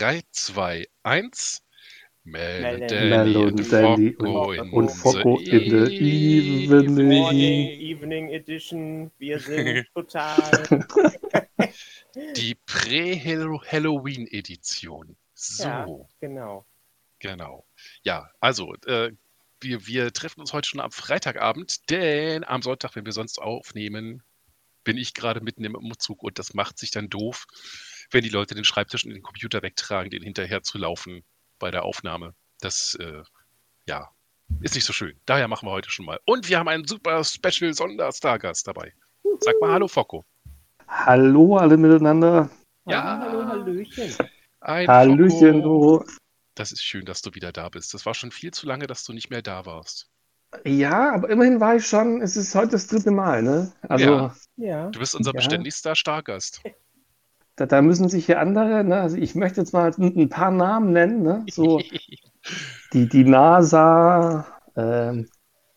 3, 2, 1. Mel, Mel und Danny und, Focco in the evening. Morning, Evening Edition. Wir sind total. Die Prä-Halloween-Edition. So. Ja, genau. Genau. Ja, also, äh, wir, wir treffen uns heute schon am Freitagabend, denn am Sonntag, wenn wir sonst aufnehmen, bin ich gerade mitten im Umzug und das macht sich dann doof, wenn die Leute den Schreibtisch und den Computer wegtragen, den hinterher zu laufen bei der Aufnahme. Das, äh, ja, ist nicht so schön. Daher machen wir heute schon mal. Und wir haben einen super Special Sonderstargast dabei. Sag mal Hallo, Focko. Hallo alle miteinander. Ja. Hallo, Hallöchen. Ein Hallöchen, Focko. du. Das ist schön, dass du wieder da bist. Das war schon viel zu lange, dass du nicht mehr da warst. Ja, aber immerhin war ich schon, es ist heute das dritte Mal, ne? Also, Ja. Ja. Du bist unser Ja. beständigster Stargast. Da, da müssen sich hier andere, ne? Also ich möchte jetzt mal ein, ein paar Namen nennen, ne? So die, die NASA, ähm,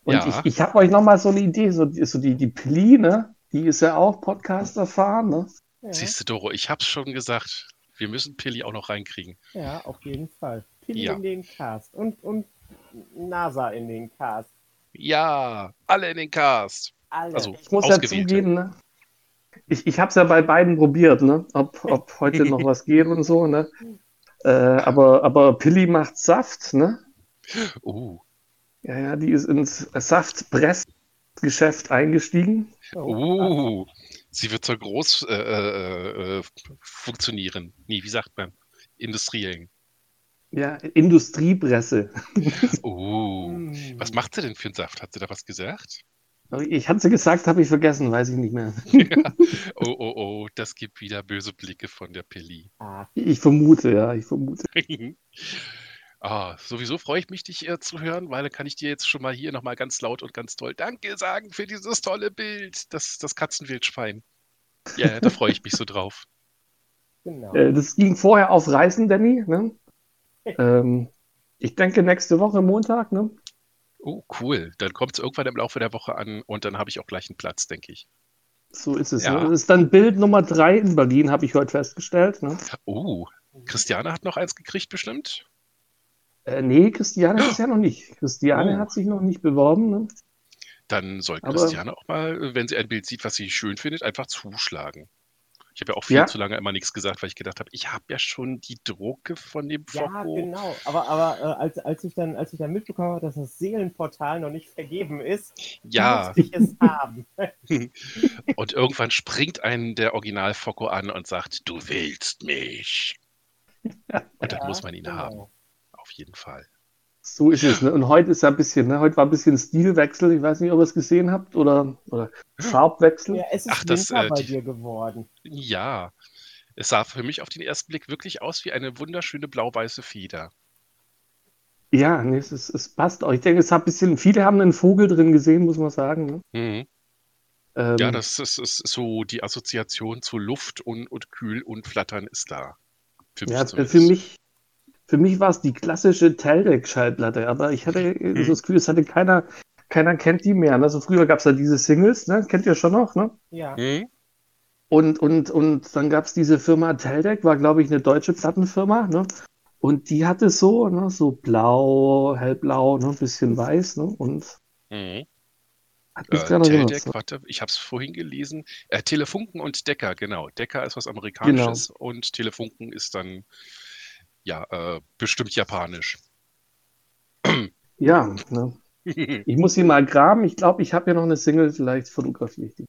und Ja. ich, ich habe euch nochmal so eine Idee, so, die- so die, die Pli, ne? Die ist ja auch Podcast erfahren, ne? Ja. Siehst du, Doro, ich hab's schon gesagt. Wir müssen Pilli auch noch reinkriegen. ja, auf jeden Fall. Pilli Ja. in den Cast und, und NASA in den Cast. Ja, alle in den Cast. Alle. Also Ich muss ja zugeben, ne? Ich, ich habe es ja bei beiden probiert, ne? Ob, ob heute noch was geht und so, ne? Äh, aber, aber Pilli macht Saft, ne? Uh, Ja, ja, die ist ins Saftpressgeschäft eingestiegen. uh. Sie wird so groß äh, äh, äh, funktionieren. Nee, wie sagt man? Industriellen. Ja, Industriepresse. Hm. Was macht sie denn für einen Saft? Hat sie da was gesagt? Ich hatte sie gesagt, habe ich vergessen, weiß ich nicht mehr. Oh, oh, oh, das gibt wieder böse Blicke von der Pilli. Ah, Ich vermute, ja, ich vermute. ah, sowieso freue ich mich, dich äh, zu hören, weil dann kann ich dir jetzt schon mal hier nochmal ganz laut und ganz toll Danke sagen für dieses tolle Bild. Das, das Katzenwildschwein. Ja, da freue ich mich so drauf. genau. Äh, das ging vorher auf Reisen, Danny. Ne? Ähm, ich denke nächste Woche Montag. Ne? Oh, cool. Dann kommt es irgendwann im Laufe der Woche an und dann habe ich auch gleich einen Platz, denke ich. So ist es. Ja. Ne? Das ist dann Bild Nummer drei in Berlin, habe ich heute festgestellt. Ne? Oh, Christiane hat noch eins gekriegt, bestimmt. Äh, nee, Christiane ist ja noch nicht. Christiane Oh. hat sich noch nicht beworben. Ne? Dann soll Aber- Christiane auch mal, wenn sie ein Bild sieht, was sie schön findet, einfach zuschlagen. Ich habe ja auch viel Ja. zu lange immer nichts gesagt, weil ich gedacht habe, ich habe ja schon die Drucke von dem Ja, Focko. genau. Aber, aber äh, als, als, ich dann, als ich dann mitbekommen habe, dass das Seelenportal noch nicht vergeben ist, Ja, muss ich es haben. und irgendwann springt ein der Original Focko an und sagt, du willst mich. Und dann Ja, muss man ihn genau. haben. Auf jeden Fall. So ist es. Ne? Und heute ist ja ein bisschen, ne? heute war ein bisschen Stilwechsel. Ich weiß nicht, ob ihr es gesehen habt oder, oder Farbwechsel. Ja, es ist Ach, das, äh, bei die- dir geworden. Ja, es sah für mich auf den ersten Blick wirklich aus wie eine wunderschöne blau-weiße Feder. Ja, nee, es, ist, es passt auch. Ich denke, es hat ein bisschen, viele haben einen Vogel drin gesehen, muss man sagen. Ne? Mhm. Ähm, Ja, das ist, ist so die Assoziation zu Luft und, und Kühl und Flattern ist da. Für mich ja, zumindest. für mich, für mich war es die klassische Teldec-Schallplatte, aber ich hatte Mhm. so das Gefühl, es hatte keiner, keiner kennt die mehr. Also früher gab es ja diese Singles, ne? kennt ihr schon noch, ne? Ja. Hm? Und, und, und dann gab es diese Firma Teldec, war, glaube ich, eine deutsche Plattenfirma, ne? Und die hatte so, ne, so blau, hellblau, ne, ein bisschen weiß, ne? Und Mhm. hat mich Äh, dran erinnert. Teldec, warte, ich habe es vorhin gelesen. Äh, Telefunken und Decker, genau. Decker ist was Amerikanisches und Telefunken ist dann ja äh, bestimmt japanisch. Ja, ne? Ich muss sie mal graben. Ich glaube, ich habe ja noch eine Single, vielleicht fotografiere ich die.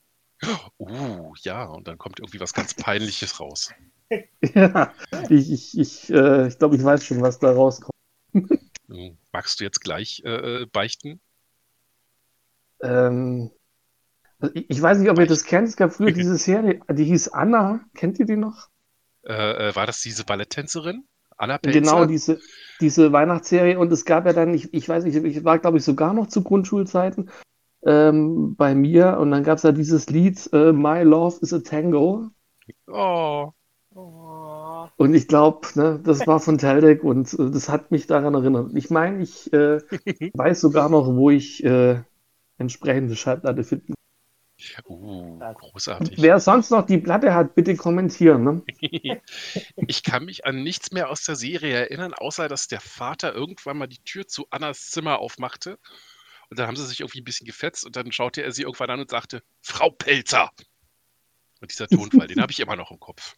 uh, ja, und dann kommt irgendwie was ganz Peinliches raus. Ja, ich, ich, ich, äh, ich glaube, ich weiß schon, was da rauskommt. Hm, Magst du jetzt gleich äh, äh, beichten? Ähm, ich, ich weiß nicht, ob ihr das kennt. Es gab früher diese Serie, die hieß Anna. Kennt ihr die noch? Äh, äh, war das diese Balletttänzerin? Anna Pelzer? Genau, diese, diese Weihnachtsserie. Und es gab ja dann, ich, ich weiß nicht, ich war, glaube ich, sogar noch zu Grundschulzeiten ähm, bei mir. Und dann gab es ja dieses Lied äh, My Love is a Tango. Oh, Oh, Und ich glaube, ne, das war von Teldec und äh, das hat mich daran erinnert. Ich meine, ich äh, weiß sogar noch, wo ich äh, entsprechende Schallplatte finden. Uh, Das- großartig. Wer sonst noch die Platte hat, bitte kommentieren. Ne? Ich kann mich an nichts mehr aus der Serie erinnern, außer dass der Vater irgendwann mal die Tür zu Annas Zimmer aufmachte. Und dann haben sie sich irgendwie ein bisschen gefetzt und dann schaute er sie irgendwann an und sagte, Frau Pelzer. Und dieser Tonfall, den habe ich immer noch im Kopf.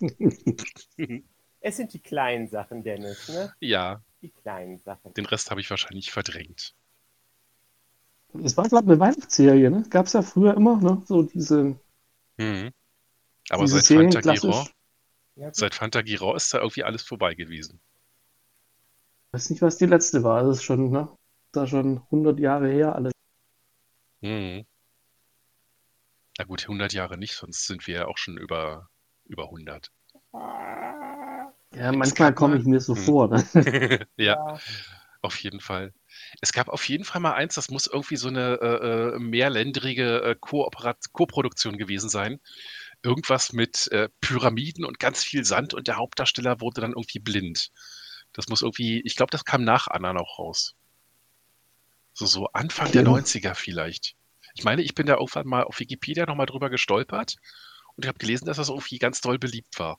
Es sind die kleinen Sachen, Dennis, ne? Ja, Die kleinen Sachen. den Rest habe ich wahrscheinlich verdrängt. Es war, glaube ich, eine Weihnachtsserie. Ne? Gab es ja früher immer, ne? so diese, Mhm. Aber diese seit Serien Fantagiro. Ja, seit Fantagiro ist da irgendwie alles vorbei gewesen. Ich weiß nicht, was die letzte war. Das ist schon, ne? Das ist schon 100 Jahre her alles. Mhm. Na gut, 100 Jahre nicht, sonst sind wir ja auch schon über, über 100. Ja, manchmal komme ich mir so Hm. vor. Ne? Ja, auf jeden Fall. Es gab auf jeden Fall mal eins, das muss irgendwie so eine äh, äh, mehrländrige äh, Kooperat Koproduktion gewesen sein. Irgendwas mit äh, Pyramiden und ganz viel Sand und der Hauptdarsteller wurde dann irgendwie blind. Das muss irgendwie, ich glaube, das kam nach Anna noch raus. So, so Anfang der Ja. 90er vielleicht. Ich meine, ich bin da irgendwann mal auf Wikipedia nochmal drüber gestolpert und ich habe gelesen, dass das irgendwie ganz doll beliebt war.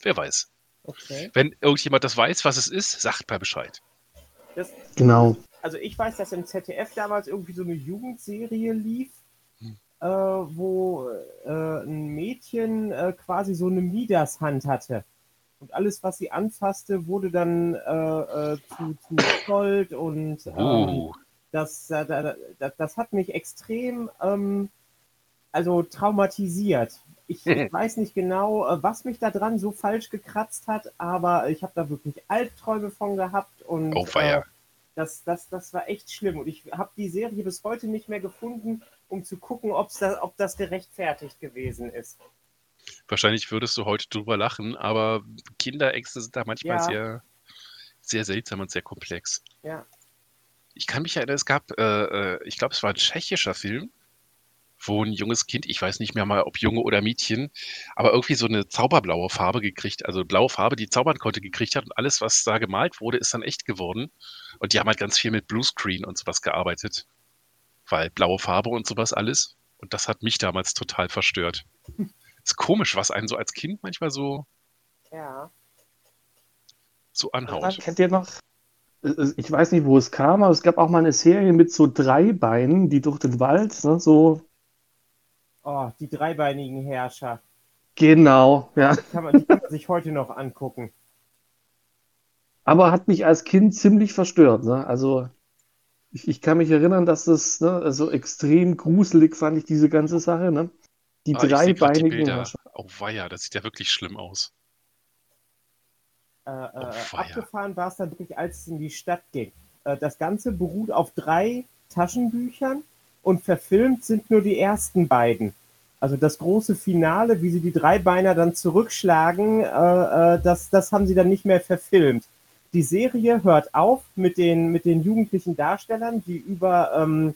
Wer weiß. Okay. Wenn irgendjemand das weiß, was es ist, sagt mal Bescheid. Das, Genau. also ich weiß, dass im ZDF damals irgendwie so eine Jugendserie lief, Hm. äh, wo äh, ein Mädchen äh, quasi so eine Midas-Hand hatte. Und alles, was sie anfasste, wurde dann äh, äh, zu, zu Gold und ähm, Uh. das, äh, da- da- das hat mich extrem ähm, also traumatisiert. Ich, ich weiß nicht genau, äh, was mich da dran so falsch gekratzt hat, aber ich habe da wirklich Albträume von gehabt und Oh, äh, das, das, das war echt schlimm. Und ich habe die Serie bis heute nicht mehr gefunden, um zu gucken, ob's da, ob das gerechtfertigt gewesen ist. Wahrscheinlich würdest du heute drüber lachen, aber Kinderängste sind da manchmal Ja. sehr, sehr seltsam und sehr komplex. Ja. Ich kann mich erinnern, es gab, äh, äh, ich glaube, es war ein tschechischer Film, wo ein junges Kind, ich weiß nicht mehr mal, ob Junge oder Mädchen, aber irgendwie so eine zauberblaue Farbe gekriegt, also blaue Farbe, die zaubern konnte, gekriegt hat und alles, was da gemalt wurde, ist dann echt geworden. Und die haben halt ganz viel mit Bluescreen und sowas gearbeitet, weil blaue Farbe und sowas alles. Und das hat mich damals total verstört. Ist komisch, was einen so als Kind manchmal so, Ja. so anhaut. Kennt ihr noch? äh, Ich weiß nicht, wo es kam, aber es gab auch mal eine Serie mit so drei Beinen, die durch den Wald, ne, so Oh, die dreibeinigen Herrscher. genau, ja. Die kann man, die kann man sich heute noch angucken. Aber hat mich als Kind ziemlich verstört. Ne? Also ich, ich kann mich erinnern, dass das ne, also extrem gruselig fand ich diese ganze Sache. Ne? Die Ah, die dreibeinigen Bilder. Herrscher. Oh weia, das sieht ja wirklich schlimm aus. Äh, äh, Oh, abgefahren war es dann wirklich, als es in die Stadt ging. Äh, das Ganze beruht auf drei Taschenbüchern und verfilmt sind nur die ersten beiden. Also das große Finale, wie sie die Dreibeiner dann zurückschlagen, äh, äh, das, das haben sie dann nicht mehr verfilmt. Die Serie hört auf mit den, mit den jugendlichen Darstellern, die über, ähm,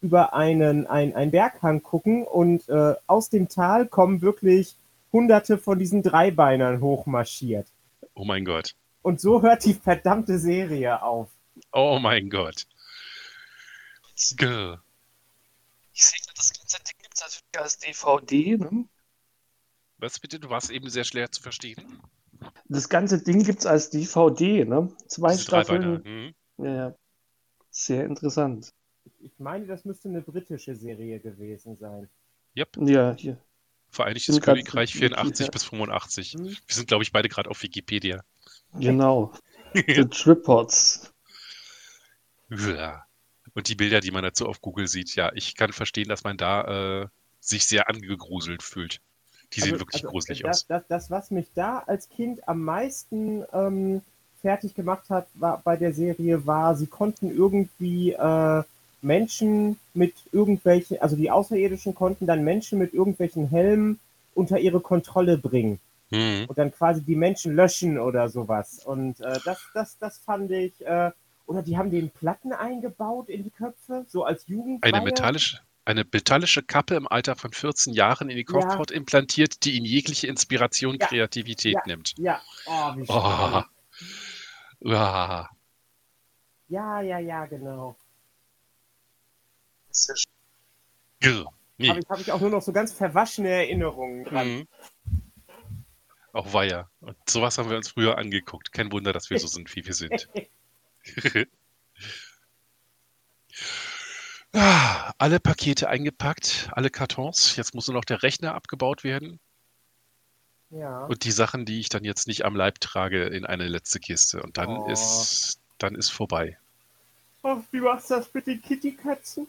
über einen, ein, einen Berghang gucken und äh, aus dem Tal kommen wirklich hunderte von diesen Dreibeinern hochmarschiert. Oh mein Gott. Und so hört die verdammte Serie auf. Oh mein Gott. Gah. Ich sehe, das ganze Ding gibt es natürlich als DVD. Ne? Was bitte? Du warst eben sehr schwer zu verstehen. Das ganze Ding gibt es als DVD. Ne? Zwei. Staffeln. Hm. Ja, ja. Sehr interessant. Ich meine, das müsste eine britische Serie gewesen sein. Yep. Ja, hier. Vereinigtes Königreich Wiki, 84 ja. bis 85. Hm? Wir sind, glaube ich, beide gerade auf Wikipedia. Genau. The Tripods. Ja. Und die Bilder, die man dazu auf Google sieht, ja, ich kann verstehen, dass man da äh, sich sehr angegruselt fühlt. Die sehen Also- wirklich also gruselig das, aus. Das, das, was mich da als Kind am meisten ähm, fertig gemacht hat war, bei der Serie, war, sie konnten irgendwie äh, Menschen mit irgendwelchen, also die Außerirdischen konnten dann Menschen mit irgendwelchen Helmen unter ihre Kontrolle bringen Hm. und dann quasi die Menschen löschen oder sowas. Und äh, das, das, das fand ich, äh, oder die haben den Platten eingebaut in die Köpfe, so als Jugendweihe. Eine metallische, eine metallische Kappe im Alter von 14 Jahren in die Kopfhaut implantiert, die ihn jegliche Inspiration, Ja. Kreativität Ja. nimmt. Ja, oh, wie Oh. Ah. Ja, ja, ja, genau. Grr. Nee. Habe ich, hab ich auch nur noch so ganz verwaschene Erinnerungen dran. Mhm. Auch Weiher. Und sowas haben wir uns früher angeguckt. Kein Wunder, dass wir so sind, wie wir sind. Ah, alle Pakete eingepackt, alle Kartons. Jetzt muss nur noch der Rechner abgebaut werden. Ja. Und die Sachen, die ich dann jetzt nicht am Leib trage, in eine letzte Kiste. Und dann Oh. ist, dann ist vorbei. Ach, wie machst du das mit den Kitty-Katzen?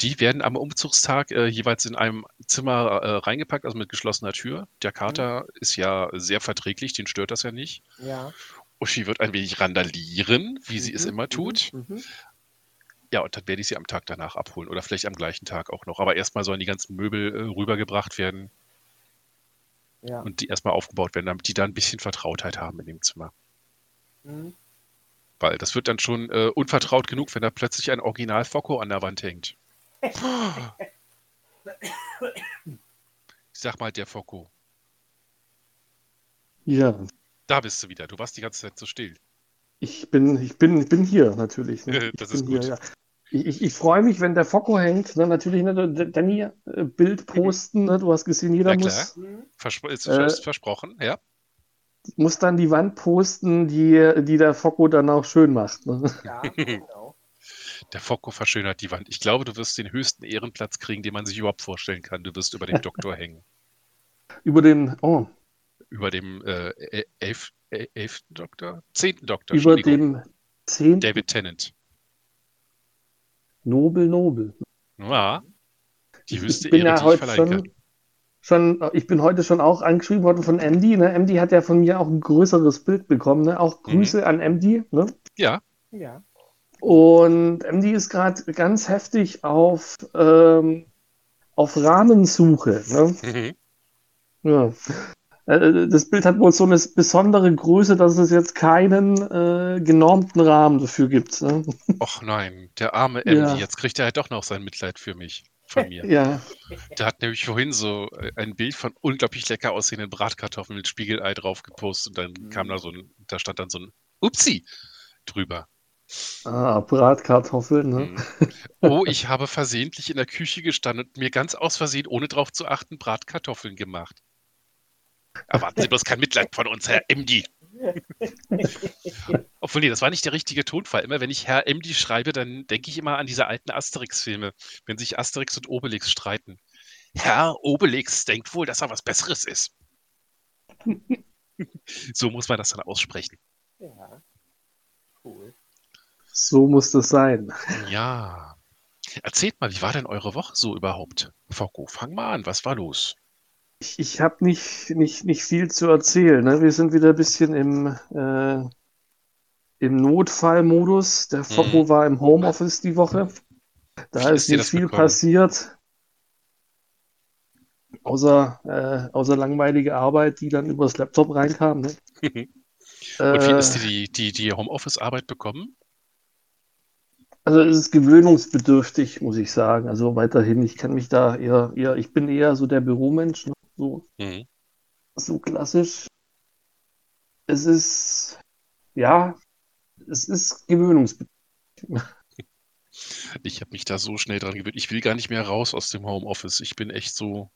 Die werden am Umzugstag äh, jeweils in einem Zimmer äh, reingepackt, also mit geschlossener Tür. Der Kater ist ja sehr verträglich, den stört das ja nicht. Ja. Uschi wird ein wenig randalieren, wie sie es Mhm, immer tut. Mhm. mhm. Ja, und dann werde ich sie am Tag danach abholen oder vielleicht am gleichen Tag auch noch. Aber erstmal sollen die ganzen Möbel äh, rübergebracht werden Ja. und die erstmal aufgebaut werden, damit die da ein bisschen Vertrautheit haben in dem Zimmer. Mhm. Weil das wird dann schon äh, unvertraut genug, wenn da plötzlich ein Original Focko an der Wand hängt. Ich sag mal, der Focko. Ja, Da bist du wieder. Du warst die ganze Zeit so still. ich bin, ich bin, ich bin hier natürlich. Ne? Ich Das bin ist gut. Hier, ja. Ich, ich, ich freue mich, wenn der Focko hängt. Ne? Natürlich, ne? Danny, äh, Bild posten. Ne? Du hast gesehen, jeder Ja, klar. muss, Mhm. Verspro ist Äh, versprochen, ja. muss dann die Wand posten, die, die der Focko dann auch schön macht. Ne? Ja, genau. Der Focko verschönert die Wand. Ich glaube, du wirst den höchsten Ehrenplatz kriegen, den man sich überhaupt vorstellen kann. Du wirst über dem Doktor hängen. Über den, oh, Über dem äh, äh, elf, äh, elften Doktor? Zehnten Doktor, über dem zehnten David Tennant. Nobel Nobel. Ja. Die Ich- höchste ich bin Ehre, ja heute kann. schon, schon, ich bin heute schon auch angeschrieben worden von MD. Ne? MD hat ja von mir auch ein größeres Bild bekommen. Ne? Auch Mhm. Grüße an MD. Ne? Ja, Ja. Und MD ist gerade ganz heftig auf, ähm, auf Rahmensuche. Ne? mhm. Ja. Äh, Das Bild hat wohl so eine besondere Größe, dass es jetzt keinen äh, genormten Rahmen dafür gibt. Ne? Och nein, der arme Ja. MD. Jetzt kriegt er halt doch noch sein Mitleid für mich. Von mir. Ja, Der hat nämlich vorhin so äh, ein Bild von unglaublich lecker aussehenden Bratkartoffeln mit Spiegelei drauf gepostet und dann Mhm. kam da so ein, da stand dann so ein Upsi drüber. ah, Bratkartoffeln. Ne? Mhm. Oh, ich habe versehentlich in der Küche gestanden und mir ganz aus Versehen, ohne drauf zu achten, Bratkartoffeln gemacht. Erwarten Sie bloß kein Mitleid von uns, Herr MD. Obwohl, nee, das war nicht der richtige Tonfall. Immer wenn ich Herr MD schreibe, dann denke ich immer an diese alten Asterix-Filme, wenn sich Asterix und Obelix streiten. Herr Obelix denkt wohl, dass er was Besseres ist. so muss man das dann aussprechen. Ja. Cool. So muss das sein. Ja. Erzählt mal, wie war denn eure Woche so überhaupt? Focko, fang mal an, was war los? Ich, ich habe nicht, nicht, nicht viel zu erzählen. Ne? Wir sind wieder ein bisschen im, äh, im Notfallmodus. Der Focko war im Homeoffice die Woche. Da ist ist nicht viel bekommen? passiert. Außer, äh, außer langweilige Arbeit, die dann übers Laptop reinkam. Ne? Und wie Äh, ist die, die, die Homeoffice-Arbeit bekommen? Also es ist gewöhnungsbedürftig, muss ich sagen. Also weiterhin, ich kann mich da eher, eher, ich bin eher so der Büromensch, ne? So, Mhm. so klassisch. Es ist, ja, es ist gewöhnungsbedürftig. Ich habe mich da so schnell dran gewöhnt. Ich will gar nicht mehr raus aus dem Homeoffice. Ich bin echt so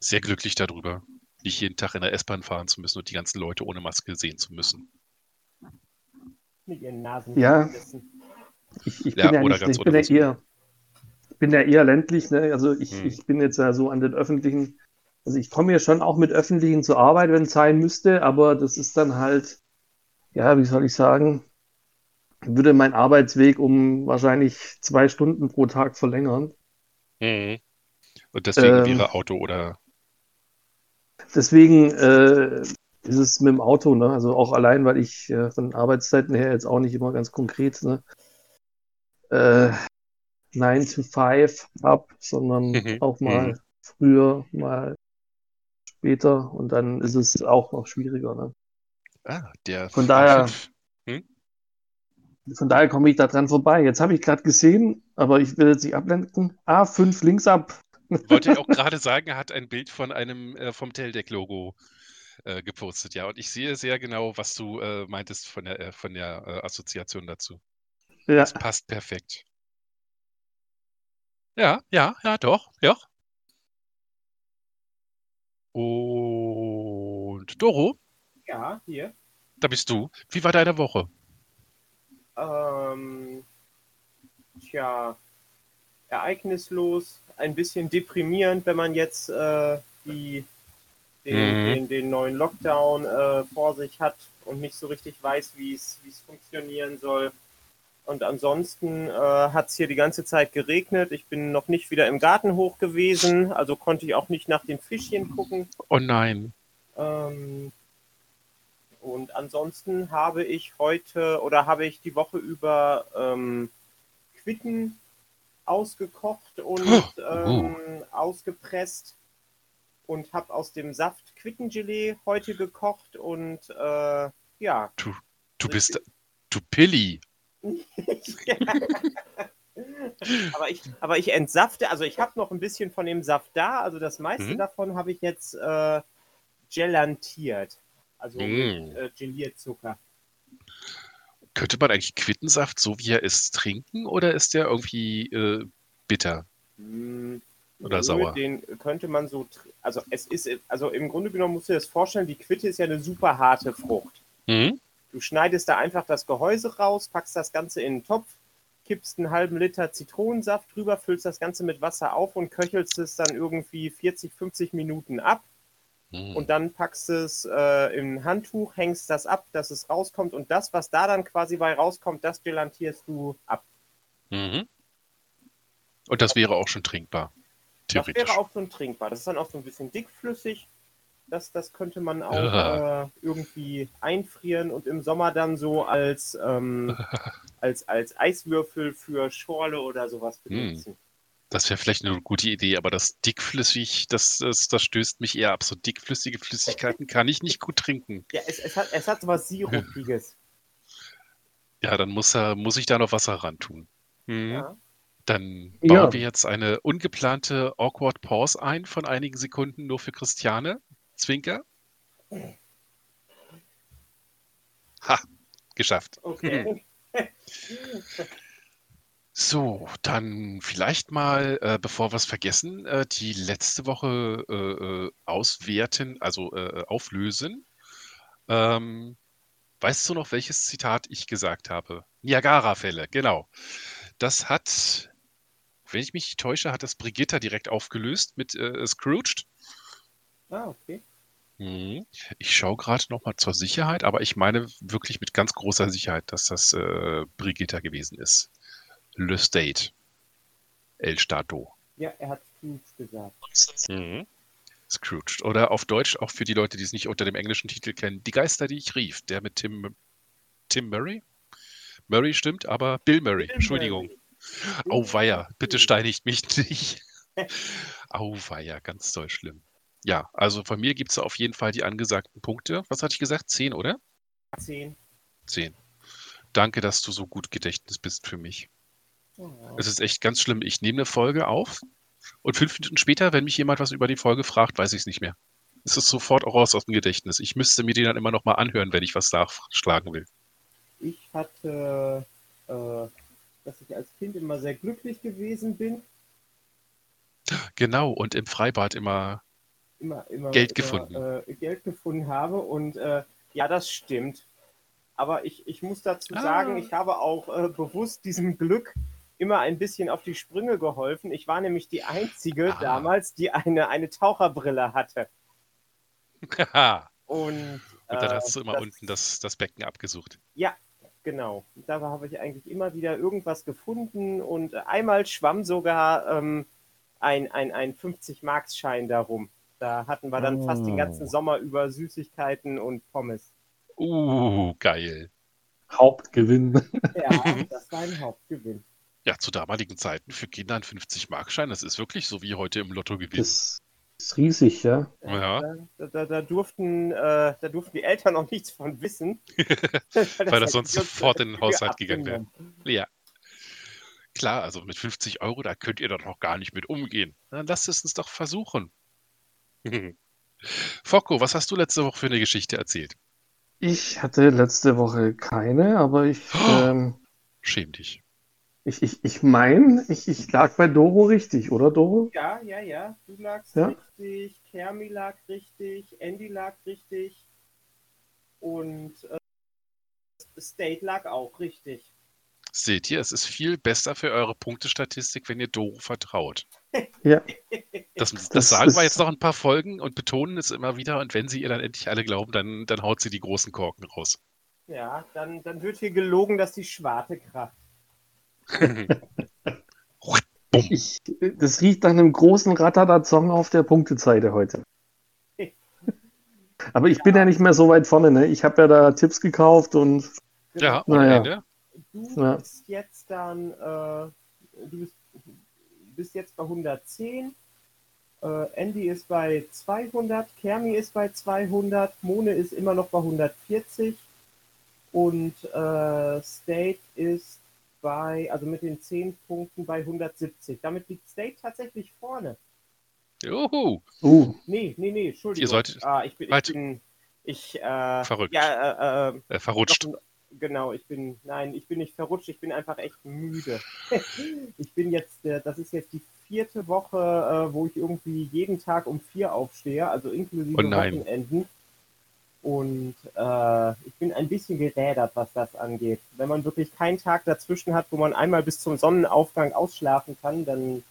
sehr glücklich darüber, nicht jeden Tag in der S-Bahn fahren zu müssen und die ganzen Leute ohne Maske sehen zu müssen. Mit ihren Nasen. Ja. Ich, ich Ja, bin ja oder nicht, ganz ich bin ja eher, ich bin ja eher ländlich, ne? Also ich, Hm. ich bin jetzt ja so an den öffentlichen, also ich komme ja schon auch mit öffentlichen zur Arbeit, wenn es sein müsste, aber das ist dann halt, ja, wie soll ich sagen, würde mein Arbeitsweg um wahrscheinlich zwei Stunden pro Tag verlängern. Mhm. Und deswegen Ähm. wäre Auto oder Deswegen äh, ist es mit dem Auto, ne? Also auch allein, weil ich äh, von Arbeitszeiten her jetzt auch nicht immer ganz konkret, ne? Äh, 9 to 5 habe, sondern Mhm, auch mal mhm. früher, mal später und dann ist es auch noch schwieriger, ne? ah, der Von daher- A5. Von daher komme ich da dran vorbei. Jetzt habe ich gerade gesehen, aber ich will jetzt nicht ablenken. A5 links ab. Wollte ich auch gerade sagen, er hat ein Bild von einem äh, vom Teldeck-Logo äh, gepostet, ja. Und ich sehe sehr genau, was du äh, meintest von der, äh, von der äh, Assoziation dazu. Ja, Das passt perfekt. Ja, ja, ja, doch, ja. Und Doro, Ja, hier. da bist du. Wie war deine Woche? Ähm, tja, ereignislos, ein bisschen deprimierend, wenn man jetzt äh, die, den, Mhm. den, den neuen Lockdown äh, vor sich hat und nicht so richtig weiß, wie es wie es funktionieren soll. Und ansonsten äh, hat es hier die ganze Zeit geregnet. Ich bin noch nicht wieder im Garten hoch gewesen, also konnte ich auch nicht nach den Fischchen gucken. Oh nein. Ähm, und ansonsten habe ich heute oder habe ich die Woche über ähm, Quitten ausgekocht und Oh. ähm, ausgepresst und habe aus dem Saft Quittengelee heute gekocht und äh, ja. Du bist, du Pilli. Aber, ich, aber ich entsafte, also ich habe noch ein bisschen von dem Saft da, also das meiste Mhm. davon habe ich jetzt äh, gelantiert, also Mhm. mit äh, Gelierzucker. Könnte man eigentlich Quittensaft, so wie er ist, trinken oder ist der irgendwie äh, bitter? Hm, Oder nö, sauer? Den könnte man so, also es ist, also im Grunde genommen musst du dir das vorstellen, die Quitte ist ja eine super harte Frucht. Hm? Du schneidest da einfach das Gehäuse raus, packst das Ganze in den Topf, kippst einen halben Liter Zitronensaft drüber, füllst das Ganze mit Wasser auf und köchelst es dann irgendwie 40, 50 Minuten ab. Hm. Und dann packst du es äh, im Handtuch, hängst das ab, dass es rauskommt. Und das, was da dann quasi bei rauskommt, das gelantierst du ab. Mhm. Und das wäre auch schon trinkbar. Das Theoretisch. wäre auch schon trinkbar. Das ist dann auch so ein bisschen dickflüssig. Das, das könnte man auch Ja. äh, irgendwie einfrieren und im Sommer dann so als, ähm, als, als Eiswürfel für Schorle oder sowas Hm. benutzen. Das wäre vielleicht eine gute Idee, aber das dickflüssig, das, das, das stößt mich eher ab. So dickflüssige Flüssigkeiten kann ich nicht gut trinken. Ja, es, es, hat, es hat was Sirupiges. Ja, dann muss, er, muss ich da noch Wasser ran tun. Hm. ja. Dann bauen Ja. wir jetzt eine ungeplante Awkward Pause ein von einigen Sekunden nur für Christiane. Zwinker. Ha, geschafft. Okay. So, dann vielleicht mal, äh, bevor wir es vergessen, äh, die letzte Woche äh, äh, auswerten, also äh, auflösen. Ähm, weißt du noch, welches Zitat ich gesagt habe? Niagara-Fälle, genau. Das hat, wenn ich mich nicht täusche, hat das Brigitta direkt aufgelöst mit äh, Scrooged. Ah, okay. Mhm. Ich schaue gerade noch mal zur Sicherheit, aber ich meine wirklich mit ganz großer Sicherheit, dass das äh, Brigitta gewesen ist. Le State. El Stato. Ja, er hat Scrooge gesagt. Mhm. Scrooged. Oder auf Deutsch, auch für die Leute, die es nicht unter dem englischen Titel kennen, Die Geister, die ich rief. Der mit Tim, Tim Murray? Murray stimmt, aber Bill Murray. Entschuldigung. Auweia, bitte steinigt mich nicht. Auweia, ganz toll schlimm. Ja, also von mir gibt es auf jeden Fall die angesagten Punkte. Was hatte ich gesagt? Zehn, oder? Zehn. Zehn. Danke, dass du so gut Gedächtnis bist für mich. Oh. Es ist echt ganz schlimm. Ich nehme eine Folge auf und fünf Minuten später, wenn mich jemand was über die Folge fragt, weiß ich es nicht mehr. Es ist sofort auch raus aus dem Gedächtnis. Ich müsste mir die dann immer noch mal anhören, wenn ich was nachschlagen will. Ich hatte, äh, dass ich als Kind immer sehr glücklich gewesen bin. Genau, und im Freibad immer. Immer, immer Geld immer, gefunden. Äh, Geld gefunden habe. Und äh, ja, das stimmt. Aber ich, ich muss dazu Ah. sagen, ich habe auch äh, bewusst diesem Glück immer ein bisschen auf die Sprünge geholfen. Ich war nämlich die Einzige Ah. damals, die eine, eine Taucherbrille hatte. Und, und dann äh, hast du immer das- unten das, das Becken abgesucht. Ja, genau. Da habe ich eigentlich immer wieder irgendwas gefunden und einmal schwamm sogar ähm, ein, ein, ein 50-Marks-Schein darum. Da hatten wir dann fast den ganzen Oh. Sommer über Süßigkeiten und Pommes. Uh, geil. Hauptgewinn. Ja, das war ein Hauptgewinn. Ja, zu damaligen Zeiten für Kinder ein 50-Mark-Schein, das ist wirklich so wie heute im Lotto gewesen. Das ist riesig, ja. Ja. Da, da, da, durften, äh, da durften die Eltern noch nichts von wissen. Weil das sonst sofort in den Haushalt gegangen wäre. Ja. Klar, also mit 50 Euro, da könnt ihr doch noch gar nicht mit umgehen. Dann lasst es uns doch versuchen. Focko, was hast du letzte Woche für eine Geschichte erzählt? Ich hatte letzte Woche keine, aber ich, Oh. ähm, Schäm dich. Ich, ich, ich meine, ich, ich lag bei Doro richtig, oder Doro? Ja, ja, ja. Du lagst Ja. richtig, Kermi lag richtig, Andy lag richtig und äh, State lag auch richtig. Seht ihr, es ist viel besser für eure Punktestatistik, wenn ihr Doro vertraut. Ja. Das, das, Das sagen wir jetzt noch ein paar Folgen und betonen es immer wieder. Und wenn sie ihr dann endlich alle glauben, dann, dann haut sie die großen Korken raus. Ja, dann, dann wird hier gelogen, dass die Schwarte kracht. Ich, das riecht nach einem großen Ratata-Song auf der Punktezeite heute. Aber ich bin ja nicht mehr so weit vorne, ne? Ich habe ja da Tipps gekauft und Ja, und Naja. Du Ja. bist jetzt dann, äh, du bist, bist jetzt bei 110. Äh, Andy ist bei 200, Kermi ist bei 200, Mone ist immer noch bei 140 und äh, State ist bei, also mit den 10 Punkten bei 170. Damit liegt State tatsächlich vorne. Juhu. uh, Nee, nee, nee, Entschuldigung. Ihr solltet- ah, ich bin, ich bin, ich, äh, Verrückt. Ja, äh, äh, Äh, verrutscht. doch, genau, ich bin, nein, ich bin nicht verrutscht, ich bin einfach echt müde. ich bin jetzt, äh, das ist jetzt die vierte Woche, äh, wo ich irgendwie jeden Tag um vier aufstehe, also inklusive Oh. Wochenenden. Und äh, ich bin ein bisschen gerädert, was das angeht. Wenn man wirklich keinen Tag dazwischen hat, wo man einmal bis zum Sonnenaufgang ausschlafen kann, dann,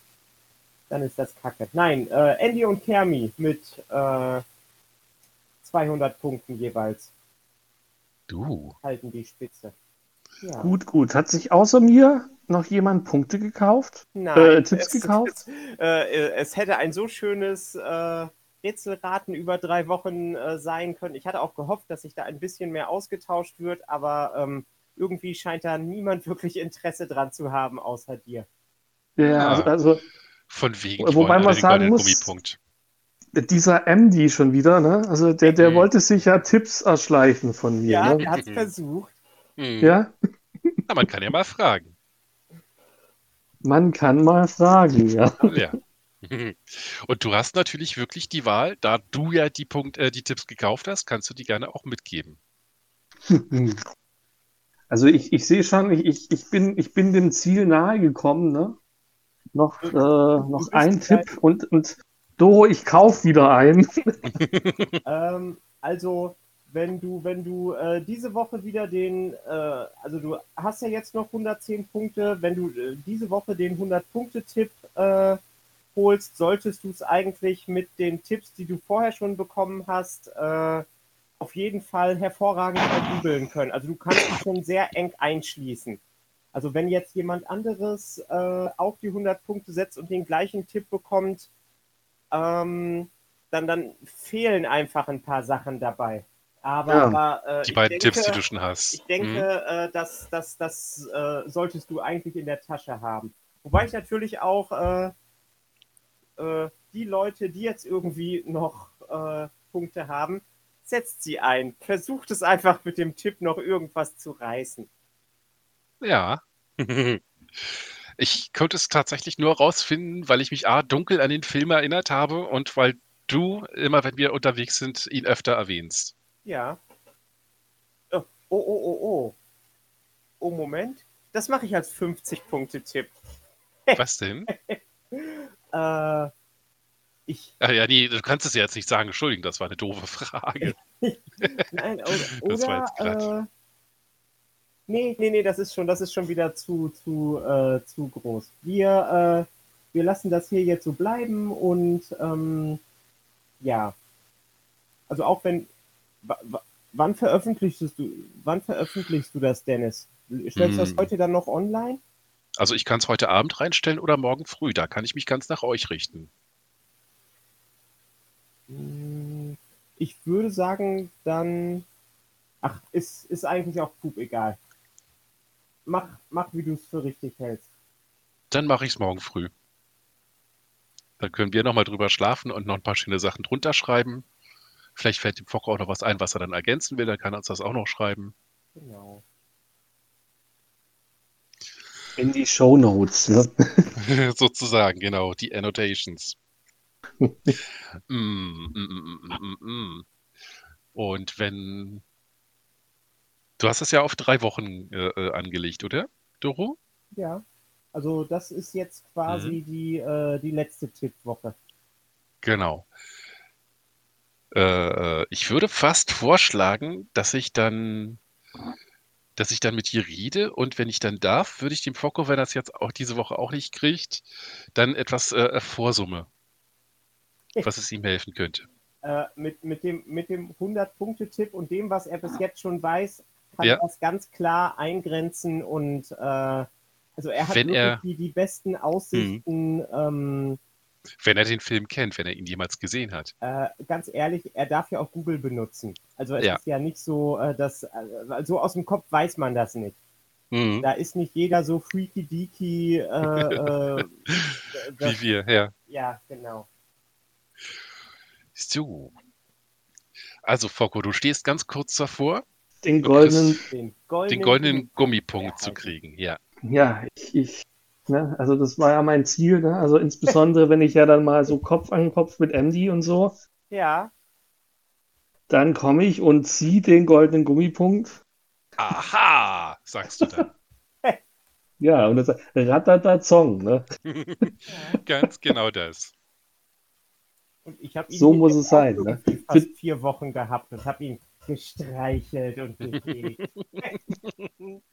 dann ist das kacke. Nein, äh, Andy und Kermi mit äh, 200 Punkten jeweils Du. halten die Spitze. Ja. gut, gut. Hat sich außer mir noch jemand Punkte gekauft? Nein, Äh, Tipps es, gekauft? Es, äh, es hätte ein so schönes äh, Rätselraten über drei Wochen äh, sein können. Ich hatte auch gehofft, dass sich da ein bisschen mehr ausgetauscht wird, aber ähm, irgendwie scheint da niemand wirklich Interesse dran zu haben, außer dir. Ja, Ah. also, also Von wegen, Wobei man sagen muss- Gummipunkt. Dieser MD schon wieder, ne? Also der, der Mhm. wollte sich ja Tipps erschleichen von mir, Ja, ne? er hat es Mhm. versucht. Hm. Ja, Na, man kann ja mal fragen. man kann mal fragen, ja. Ja. Und du hast natürlich wirklich die Wahl, da du ja die, Punkt, äh, die Tipps gekauft hast, kannst du die gerne auch mitgeben. Also ich, ich sehe schon, ich, ich, ich, bin, ich bin dem Ziel nahe gekommen, ne? Noch, äh, noch ein Tipp und, und Doro, ich kauf wieder ein. Ähm, also, wenn du, wenn du äh, diese Woche wieder den, äh, also du hast ja jetzt noch 110 Punkte, wenn du äh, diese Woche den 100-Punkte-Tipp äh, holst, solltest du es eigentlich mit den Tipps, die du vorher schon bekommen hast, äh, auf jeden Fall hervorragend verübeln können. Also du kannst dich schon sehr eng einschließen. Also wenn jetzt jemand anderes äh, auch die 100 Punkte setzt und den gleichen Tipp bekommt, ähm, dann, dann fehlen einfach ein paar Sachen dabei. Aber, Ja. aber äh, Die ich beiden denke, Tipps, die du schon hast. ich denke, äh, dass das, das äh, solltest du eigentlich in der Tasche haben. Wobei ich natürlich auch äh, äh, die Leute, die jetzt irgendwie noch äh, Punkte haben, setzt sie ein. Versucht es einfach mit dem Tipp noch irgendwas zu reißen. Ja. Ich konnte es tatsächlich nur rausfinden, weil ich mich A, dunkel an den Film erinnert habe und weil du immer, wenn wir unterwegs sind, ihn öfter erwähnst. Ja. Oh, oh, oh, oh. Oh, oh Moment. Das mache ich als 50-Punkte-Tipp. Was denn? Äh, ich, Ach ja, nee, du kannst es ja jetzt nicht sagen. Entschuldigung, das war eine doofe Frage. nein, oder, Das war jetzt äh, nee, nee, nee, das ist schon, das ist schon wieder zu, zu, äh, zu groß. Wir, äh, wir lassen das hier jetzt so bleiben und ähm, ja. Also auch wenn, wa- wa- wann veröffentlichst du, wann veröffentlichst du das, Dennis? Stellst du das Hm. heute dann noch online? Also ich kann es heute Abend reinstellen oder morgen früh. Da kann ich mich ganz nach euch richten. Hm, Ich würde sagen, dann. Ach, ist, ist eigentlich auch Pup egal. Mach, mach wie du es für richtig hältst. Dann mache ich es morgen früh. Dann können wir nochmal drüber schlafen und noch ein paar schöne Sachen drunter schreiben. Vielleicht fällt dem Fock auch noch was ein, was er dann ergänzen will. Dann kann er uns das auch noch schreiben. Genau. In die Shownotes, ne? Sozusagen, genau, die Annotations. mm, mm, mm, mm, mm, mm. Und wenn. Du hast es ja auf drei Wochen äh, äh, angelegt, oder, Doro? Ja. Also das ist jetzt quasi die, äh, die letzte Tippwoche. Genau. Äh, ich würde fast vorschlagen, dass ich dann, dass ich dann mit dir rede und wenn ich dann darf, würde ich dem Focko, wenn er es jetzt auch diese Woche auch nicht kriegt, dann etwas äh, vorsumme, was es ihm helfen könnte. Äh, mit, mit dem, mit dem 100-Punkte-Tipp und dem, was er bis jetzt schon weiß, kann Ja. das ganz klar eingrenzen und äh, also er hat Wenn wirklich er- die, die besten Aussichten. Ähm, Wenn er den Film kennt, wenn er ihn jemals gesehen hat. äh, ganz ehrlich, er darf ja auch Google benutzen. Also es Ja. ist ja nicht so, äh, dass äh, so aus dem Kopf weiß man das nicht. Mhm. Da ist nicht jeder so freaky deaky. Äh, äh, Wie wir, ja. ja, genau. So. Also, Focko, du stehst ganz kurz davor, Den goldenen, Den goldenen, den goldenen Gummipunkt Ja, zu kriegen. Ja. ja, ich, ich, ne, also das war ja mein Ziel, ne? Also insbesondere, wenn ich ja dann mal so Kopf an Kopf mit Andy und so, Ja, dann komme ich und ziehe den goldenen Gummipunkt. Aha, sagst du dann. Ja, und das Ratata Zong, ne? Ganz genau das. und ich habe ihn So muss es sein, ne? fast vier Wochen gehabt und habe ihn gestreichelt und gekriegt.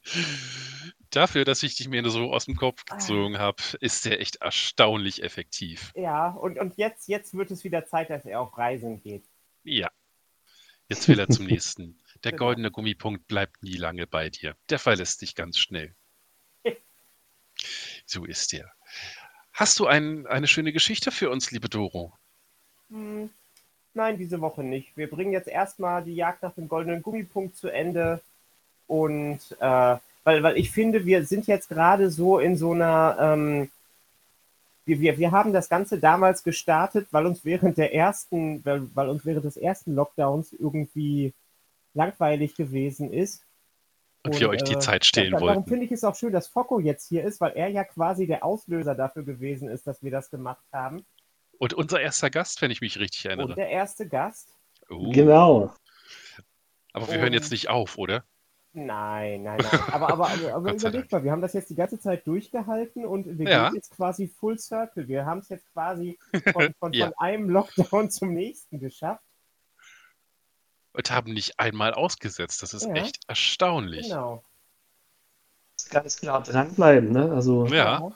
Dafür, dass ich dich mir so aus dem Kopf Ah. gezogen habe, ist der echt erstaunlich effektiv. ja, und, und jetzt, jetzt wird es wieder Zeit, dass er auf Reisen geht. Ja. Jetzt will er zum nächsten. Der Genau. goldene Gummipunkt bleibt nie lange bei dir. Der verlässt dich ganz schnell. So ist der. Hast du ein, eine schöne Geschichte für uns, liebe Doro? Hm, nein, diese Woche nicht. Wir bringen jetzt erstmal die Jagd nach dem goldenen Gummipunkt zu Ende. Und äh, weil, weil ich finde, wir sind jetzt gerade so in so einer. Ähm, wir, wir, wir haben das Ganze damals gestartet, weil uns während der ersten, weil, weil uns während des ersten Lockdowns irgendwie langweilig gewesen ist. Und wir euch die Zeit stehlen da- Darum wollten. finde ich es auch schön, dass Focko jetzt hier ist, weil er ja quasi der Auslöser dafür gewesen ist, dass wir das gemacht haben. Und unser erster Gast, wenn ich mich richtig Und erinnere. der erste Gast. Oh. Genau. Aber wir hören jetzt Und- nicht auf, oder? Nein, nein, nein. Aber, aber, aber, aber Gott sei überleg mal, wir haben das jetzt die ganze Zeit durchgehalten und wir Ja. gehen jetzt quasi full circle. Wir haben es jetzt quasi von, von, Ja. von einem Lockdown zum nächsten geschafft. Und haben nicht einmal ausgesetzt. Das ist Ja. echt erstaunlich. Genau. Ganz klar dranbleiben, ne? Also, Ja,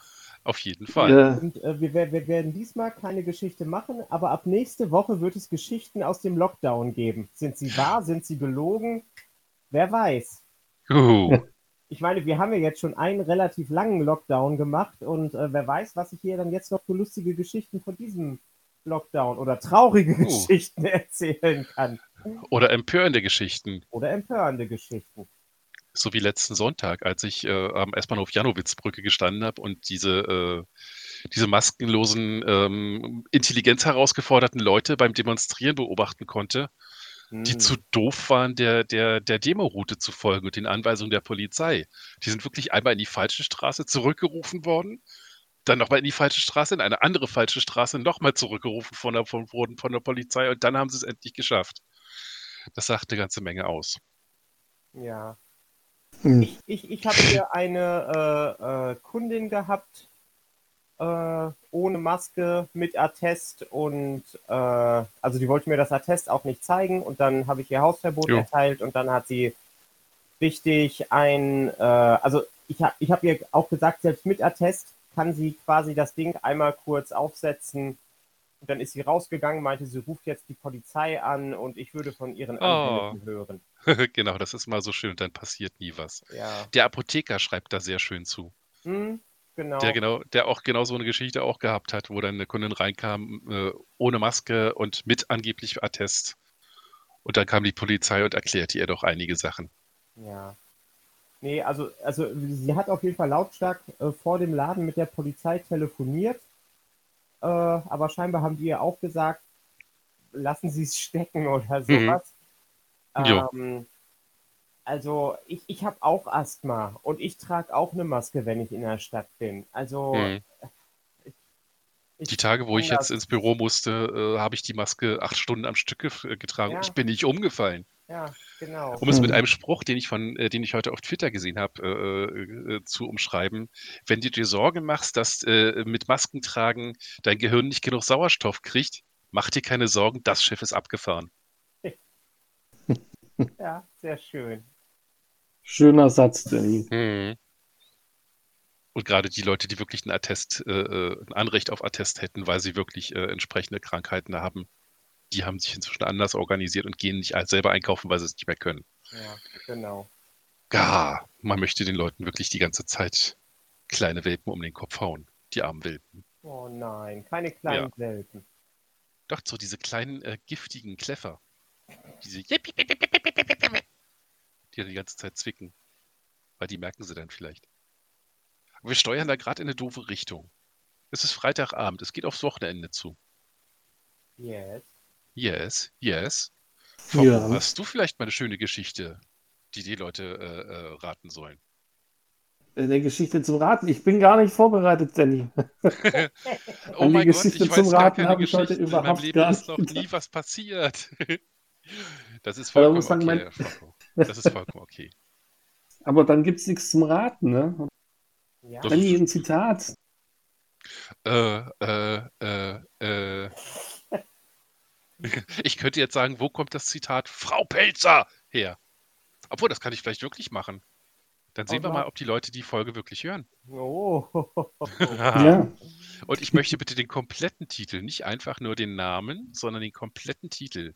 auf jeden Fall. äh, Und äh, wir, wir werden diesmal keine Geschichte machen, aber ab nächste Woche wird es Geschichten aus dem Lockdown geben. Sind sie wahr? Sind sie gelogen? Wer weiß. Uh, Ich meine, wir haben ja jetzt schon einen relativ langen Lockdown gemacht und äh, wer weiß, was ich hier dann jetzt noch für lustige Geschichten von diesem Lockdown oder traurige Oh. Geschichten erzählen kann. oder empörende Geschichten. Oder empörende Geschichten. So wie letzten Sonntag, als ich äh, am S-Bahnhof Janowitzbrücke gestanden habe und diese, äh, diese maskenlosen, ähm, Intelligenz herausgeforderten Leute beim Demonstrieren beobachten konnte, die Hm. zu doof waren, der, der, der Demoroute zu folgen und den Anweisungen der Polizei. Die sind wirklich einmal in die falsche Straße zurückgerufen worden, dann nochmal in die falsche Straße, in eine andere falsche Straße nochmal zurückgerufen von der, von, wurden von der Polizei und dann haben sie es endlich geschafft. Das sagt eine ganze Menge aus. Ja. Hm. Ich, ich, ich habe hier eine äh, äh, Kundin gehabt, äh, ohne Maske, mit Attest und äh, also die wollte mir das Attest auch nicht zeigen und dann habe ich ihr Hausverbot Jo. erteilt und dann hat sie richtig ein, äh, also ich habe ich hab ihr auch gesagt, selbst mit Attest kann sie quasi das Ding einmal kurz aufsetzen und dann ist sie rausgegangen, meinte, sie ruft jetzt die Polizei an und ich würde von ihren Oh. Anwälten hören. genau, das ist mal so schön und dann passiert nie was. Ja. Der Apotheker schreibt da sehr schön zu. Hm, genau. Der genau, der auch genau so eine Geschichte auch gehabt hat, wo dann eine Kundin reinkam, äh, ohne Maske und mit angeblich Attest. Und dann kam die Polizei und erklärte ihr doch einige Sachen. Ja. Nee, also, also sie hat auf jeden Fall lautstark äh, vor dem Laden mit der Polizei telefoniert. Äh, aber scheinbar haben die ihr auch gesagt, lassen Sie es stecken oder sowas. Jo. Ähm, also ich, ich habe auch Asthma und ich trage auch eine Maske, wenn ich in der Stadt bin. Also Mhm. ich Die Tage, wo ich jetzt ins Büro musste, äh, habe ich die Maske acht Stunden am Stück ge- getragen. Ja. Ich bin nicht umgefallen. Ja, genau. Um es mit Mhm. einem Spruch, den ich von, äh, den ich heute auf Twitter gesehen habe, äh, äh, zu umschreiben. Wenn du dir Sorgen machst, dass äh, mit Maskentragen dein Gehirn nicht genug Sauerstoff kriegt, mach dir keine Sorgen, das Schiff ist abgefahren. Ja, sehr schön. Schöner Satz, Danny. Mhm. Und gerade die Leute, die wirklich ein Attest, äh, äh, ein Anrecht auf Attest hätten, weil sie wirklich äh, entsprechende Krankheiten haben, die haben sich inzwischen anders organisiert und gehen nicht selber einkaufen, weil sie es nicht mehr können. Ja, genau. Gar, man möchte den Leuten wirklich die ganze Zeit kleine Welpen um den Kopf hauen. Die armen Welpen. Oh nein, keine kleinen Welpen. Doch, so diese kleinen äh, giftigen Kleffer. Diese die die ganze Zeit zwicken. Weil die merken sie dann vielleicht. Aber wir steuern da gerade in eine doofe Richtung. Es ist Freitagabend, es geht aufs Wochenende zu. Yes. Yes, yes. Warum Ja. hast du vielleicht mal eine schöne Geschichte, die die Leute äh, äh, raten sollen? Eine Geschichte zum Raten. Ich bin gar nicht vorbereitet, Danny. Oh mein Gott, Geschichte ich zum weiß gar Raten keine habe ich heute Geschichten. In meinem überhaupt Leben ist noch nie was passiert. Das ist vollkommen sagen, okay. mein-. Das ist vollkommen okay. Aber dann gibt es nichts zum Raten, ne? Ja. Danny, ein Zitat. Äh, äh, äh, äh. Ich könnte jetzt sagen, wo kommt das Zitat Frau Pelzer her? Obwohl, das kann ich vielleicht wirklich machen. Dann sehen wir mal, ob die Leute die Folge wirklich hören. Oh. Ja. Und ich möchte bitte den kompletten Titel, nicht einfach nur den Namen, sondern den kompletten Titel.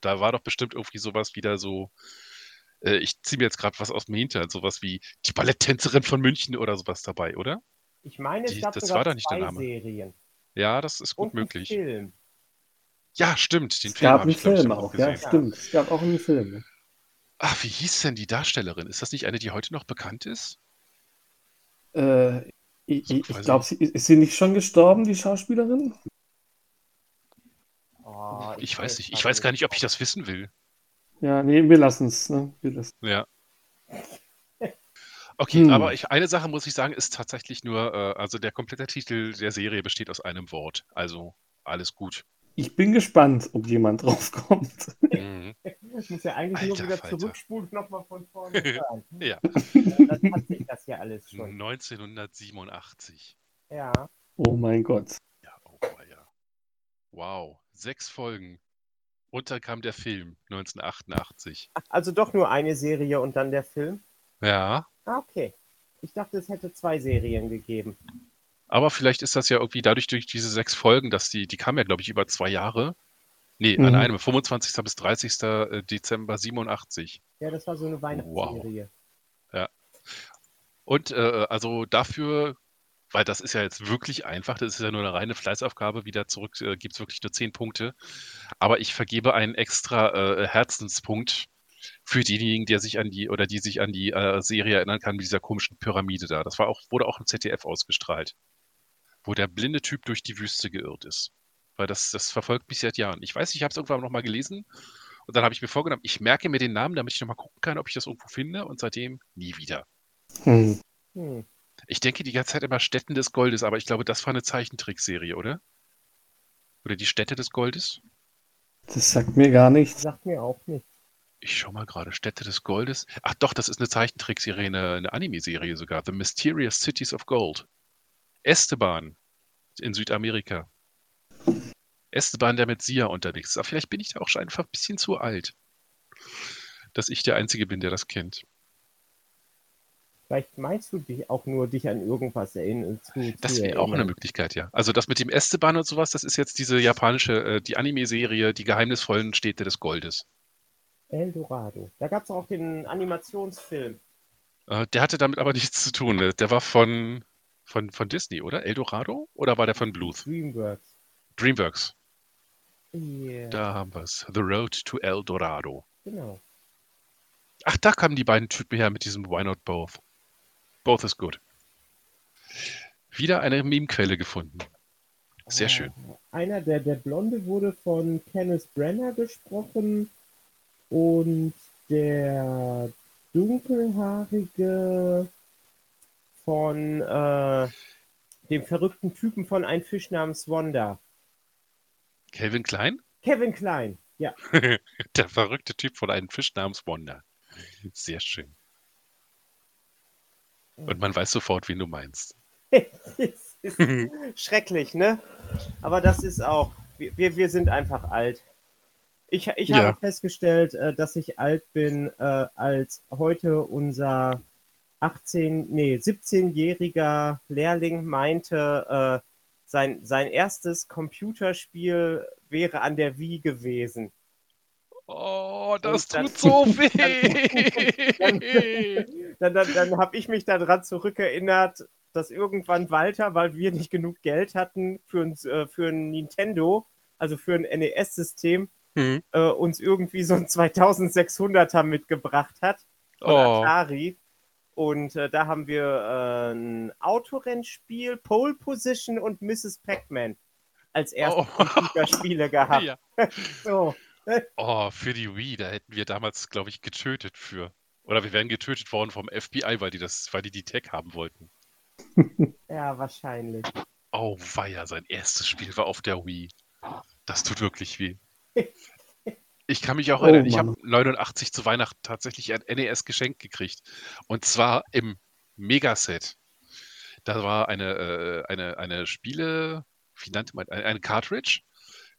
Da war doch bestimmt irgendwie sowas wieder so, äh, ich ziehe mir jetzt gerade was aus dem Hintern, sowas wie die Balletttänzerin von München oder sowas dabei, oder? Ich meine, es Die- gab das sogar war doch nicht der Name. Serien. Ja, das ist gut Und möglich. Film. Ja, stimmt, den Es Film gab habe einen ich, Film auch ja, stimmt. Es gab auch einen Film. Ach, wie hieß denn die Darstellerin? Ist das nicht eine, die heute noch bekannt ist? Äh, ich ich, glaube, sie, ist sie nicht schon gestorben, die Schauspielerin? Oh, Ich weiß nicht. Ich weiß gar nicht, ob ich das wissen will. Ja, nee, wir lassen es. Ne? Wir lassen- Ja. Okay, Hm. aber ich, eine Sache muss ich sagen, ist tatsächlich nur, äh, also der komplette Titel der Serie besteht aus einem Wort. Also alles gut. Ich bin gespannt, ob jemand draufkommt. Mhm. Ich muss ja eigentlich nur Alter wieder Falter. zurückspulen und nochmal von vorne hören. Ja, Dann hat sich das ja alles schon. 1987. Ja. Oh mein Gott. Ja, oh ja. Wow, sechs Folgen. Und dann kam der Film 1988. Also doch nur eine Serie und dann der Film? Ja, Ah, okay. Ich dachte, es hätte zwei Serien gegeben. Aber vielleicht ist das ja irgendwie dadurch durch diese sechs Folgen, dass die, die kamen ja, glaube ich, über zwei Jahre. Nee, an Mhm. einem, 25. bis 30. Dezember 87. Ja, das war so eine Weihnachtsserie. Und äh, also dafür, weil das ist ja jetzt wirklich einfach, das ist ja nur eine reine Fleißaufgabe, wieder zurück äh, gibt es wirklich nur zehn Punkte. Aber ich vergebe einen extra äh, Herzenspunkt für denjenigen, der sich an die oder die sich an die äh, Serie erinnern kann mit dieser komischen Pyramide da. Das war auch, wurde auch im ZDF ausgestrahlt, wo der blinde Typ durch die Wüste geirrt ist. Weil das, das verfolgt mich seit Jahren. Ich weiß, ich habe es irgendwann noch mal gelesen und dann habe ich mir vorgenommen, ich merke mir den Namen, damit ich noch mal gucken kann, ob ich das irgendwo finde und seitdem nie wieder. Hm. Hm. Ich denke die ganze Zeit immer Städten des Goldes, aber ich glaube, das war eine Zeichentrickserie, oder? Oder die Städte des Goldes? Das sagt mir gar nichts. Sagt mir auch nicht. Ich schau mal gerade, Städte des Goldes. Ach doch, das ist eine Zeichentrickserie, eine, eine Anime-Serie sogar. The Mysterious Cities of Gold. Esteban in Südamerika. Esteban, der mit Sia unterwegs ist. Aber vielleicht bin ich da auch schon einfach ein bisschen zu alt, dass ich der Einzige bin, der das kennt. Vielleicht meinst du dich auch nur, dich an irgendwas erinnern zu Das wäre auch eine. Möglichkeit, ja. Also das mit dem Esteban und sowas, das ist jetzt diese japanische, äh, die Anime-Serie, die geheimnisvollen Städte des Goldes. Eldorado. Da gab es auch den Animationsfilm. Äh, der hatte damit aber nichts zu tun. ne? Der war von, von, von Disney, oder? Eldorado? Oder war der von Bluth? Dreamworks. Dreamworks. Yeah, Da haben wir es. The Road to El Dorado. genau. Ach, da kamen die beiden Typen her mit diesem Why Not Both. Both is good. Wieder eine Meme-Quelle gefunden. Sehr schön. Einer, der, der Blonde wurde von Kenneth Brenner gesprochen und der Dunkelhaarige von äh, dem verrückten Typen von Ein Fisch namens Wanda. Calvin Klein? Kevin Klein. Ja. Der verrückte Typ von einem Fisch namens Wanda. Sehr schön. Und man weiß sofort, wen du meinst. schrecklich, ne? Aber das ist auch, wir, wir sind einfach alt. Ich, ich Ja. habe festgestellt, äh, dass ich alt bin, äh, als heute unser 18, nee, 17-jähriger Lehrling meinte, äh, sein, sein erstes Computerspiel wäre an der Wii gewesen. Oh, das dann- tut so weh. Dann, dann, dann habe ich mich daran zurückerinnert, dass irgendwann Walter, weil wir nicht genug Geld hatten für ein, äh, für ein Nintendo, also für ein NES-System, Hm. äh, uns irgendwie so ein 2600er mitgebracht hat von Oh. Atari. Und äh, da haben wir äh, ein Autorennspiel, Pole Position und Mrs. Pac-Man als erste Oh. Computerspiele gehabt. Ja. So. Oh, für die Wii, da hätten wir damals, glaube ich, getötet für. Oder wir wären getötet worden vom FBI, weil die das, weil die die Tech haben wollten. Ja, wahrscheinlich. Oh, weia, sein erstes Spiel war auf der Wii. Das tut wirklich weh. Ich kann mich auch Oh, erinnern, ich habe 89 zu Weihnachten tatsächlich ein NES geschenkt gekriegt. Und zwar im Megaset. Da war eine, äh, eine, eine Spiele, wie nannte man, eine, eine Cartridge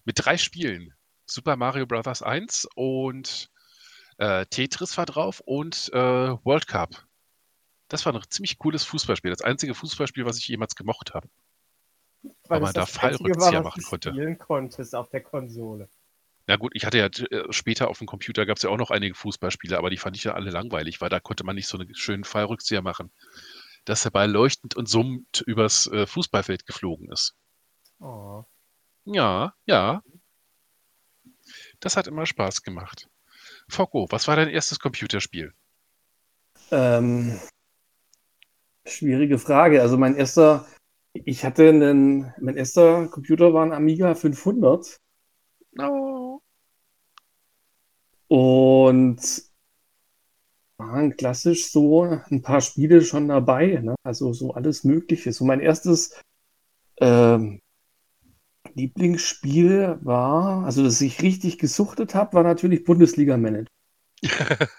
mit drei Spielen. Super Mario Bros. 1 und äh, Tetris war drauf und äh, World Cup. Das war ein ziemlich cooles Fußballspiel. Das einzige Fußballspiel, was ich jemals gemocht habe. Weil man es da Fallrückzieher machen du konnte. spielen konntest auf der Konsole. Na gut, ich hatte ja äh, später auf dem Computer gab es ja auch noch einige Fußballspiele, aber die fand ich ja alle langweilig, weil da konnte man nicht so einen schönen Fallrückzieher machen. Dass der Ball leuchtend und summend übers äh, Fußballfeld geflogen ist. Oh. Ja, ja. Das hat immer Spaß gemacht. Focko, was war dein erstes Computerspiel? Ähm, schwierige Frage. Also mein erster, ich hatte einen, mein erster Computer war ein Amiga 500 No. Und waren klassisch so ein paar Spiele schon dabei, ne? Also so alles Mögliche. So mein erstes ähm, Lieblingsspiel war, also das ich richtig gesuchtet habe, war natürlich Bundesliga Manager.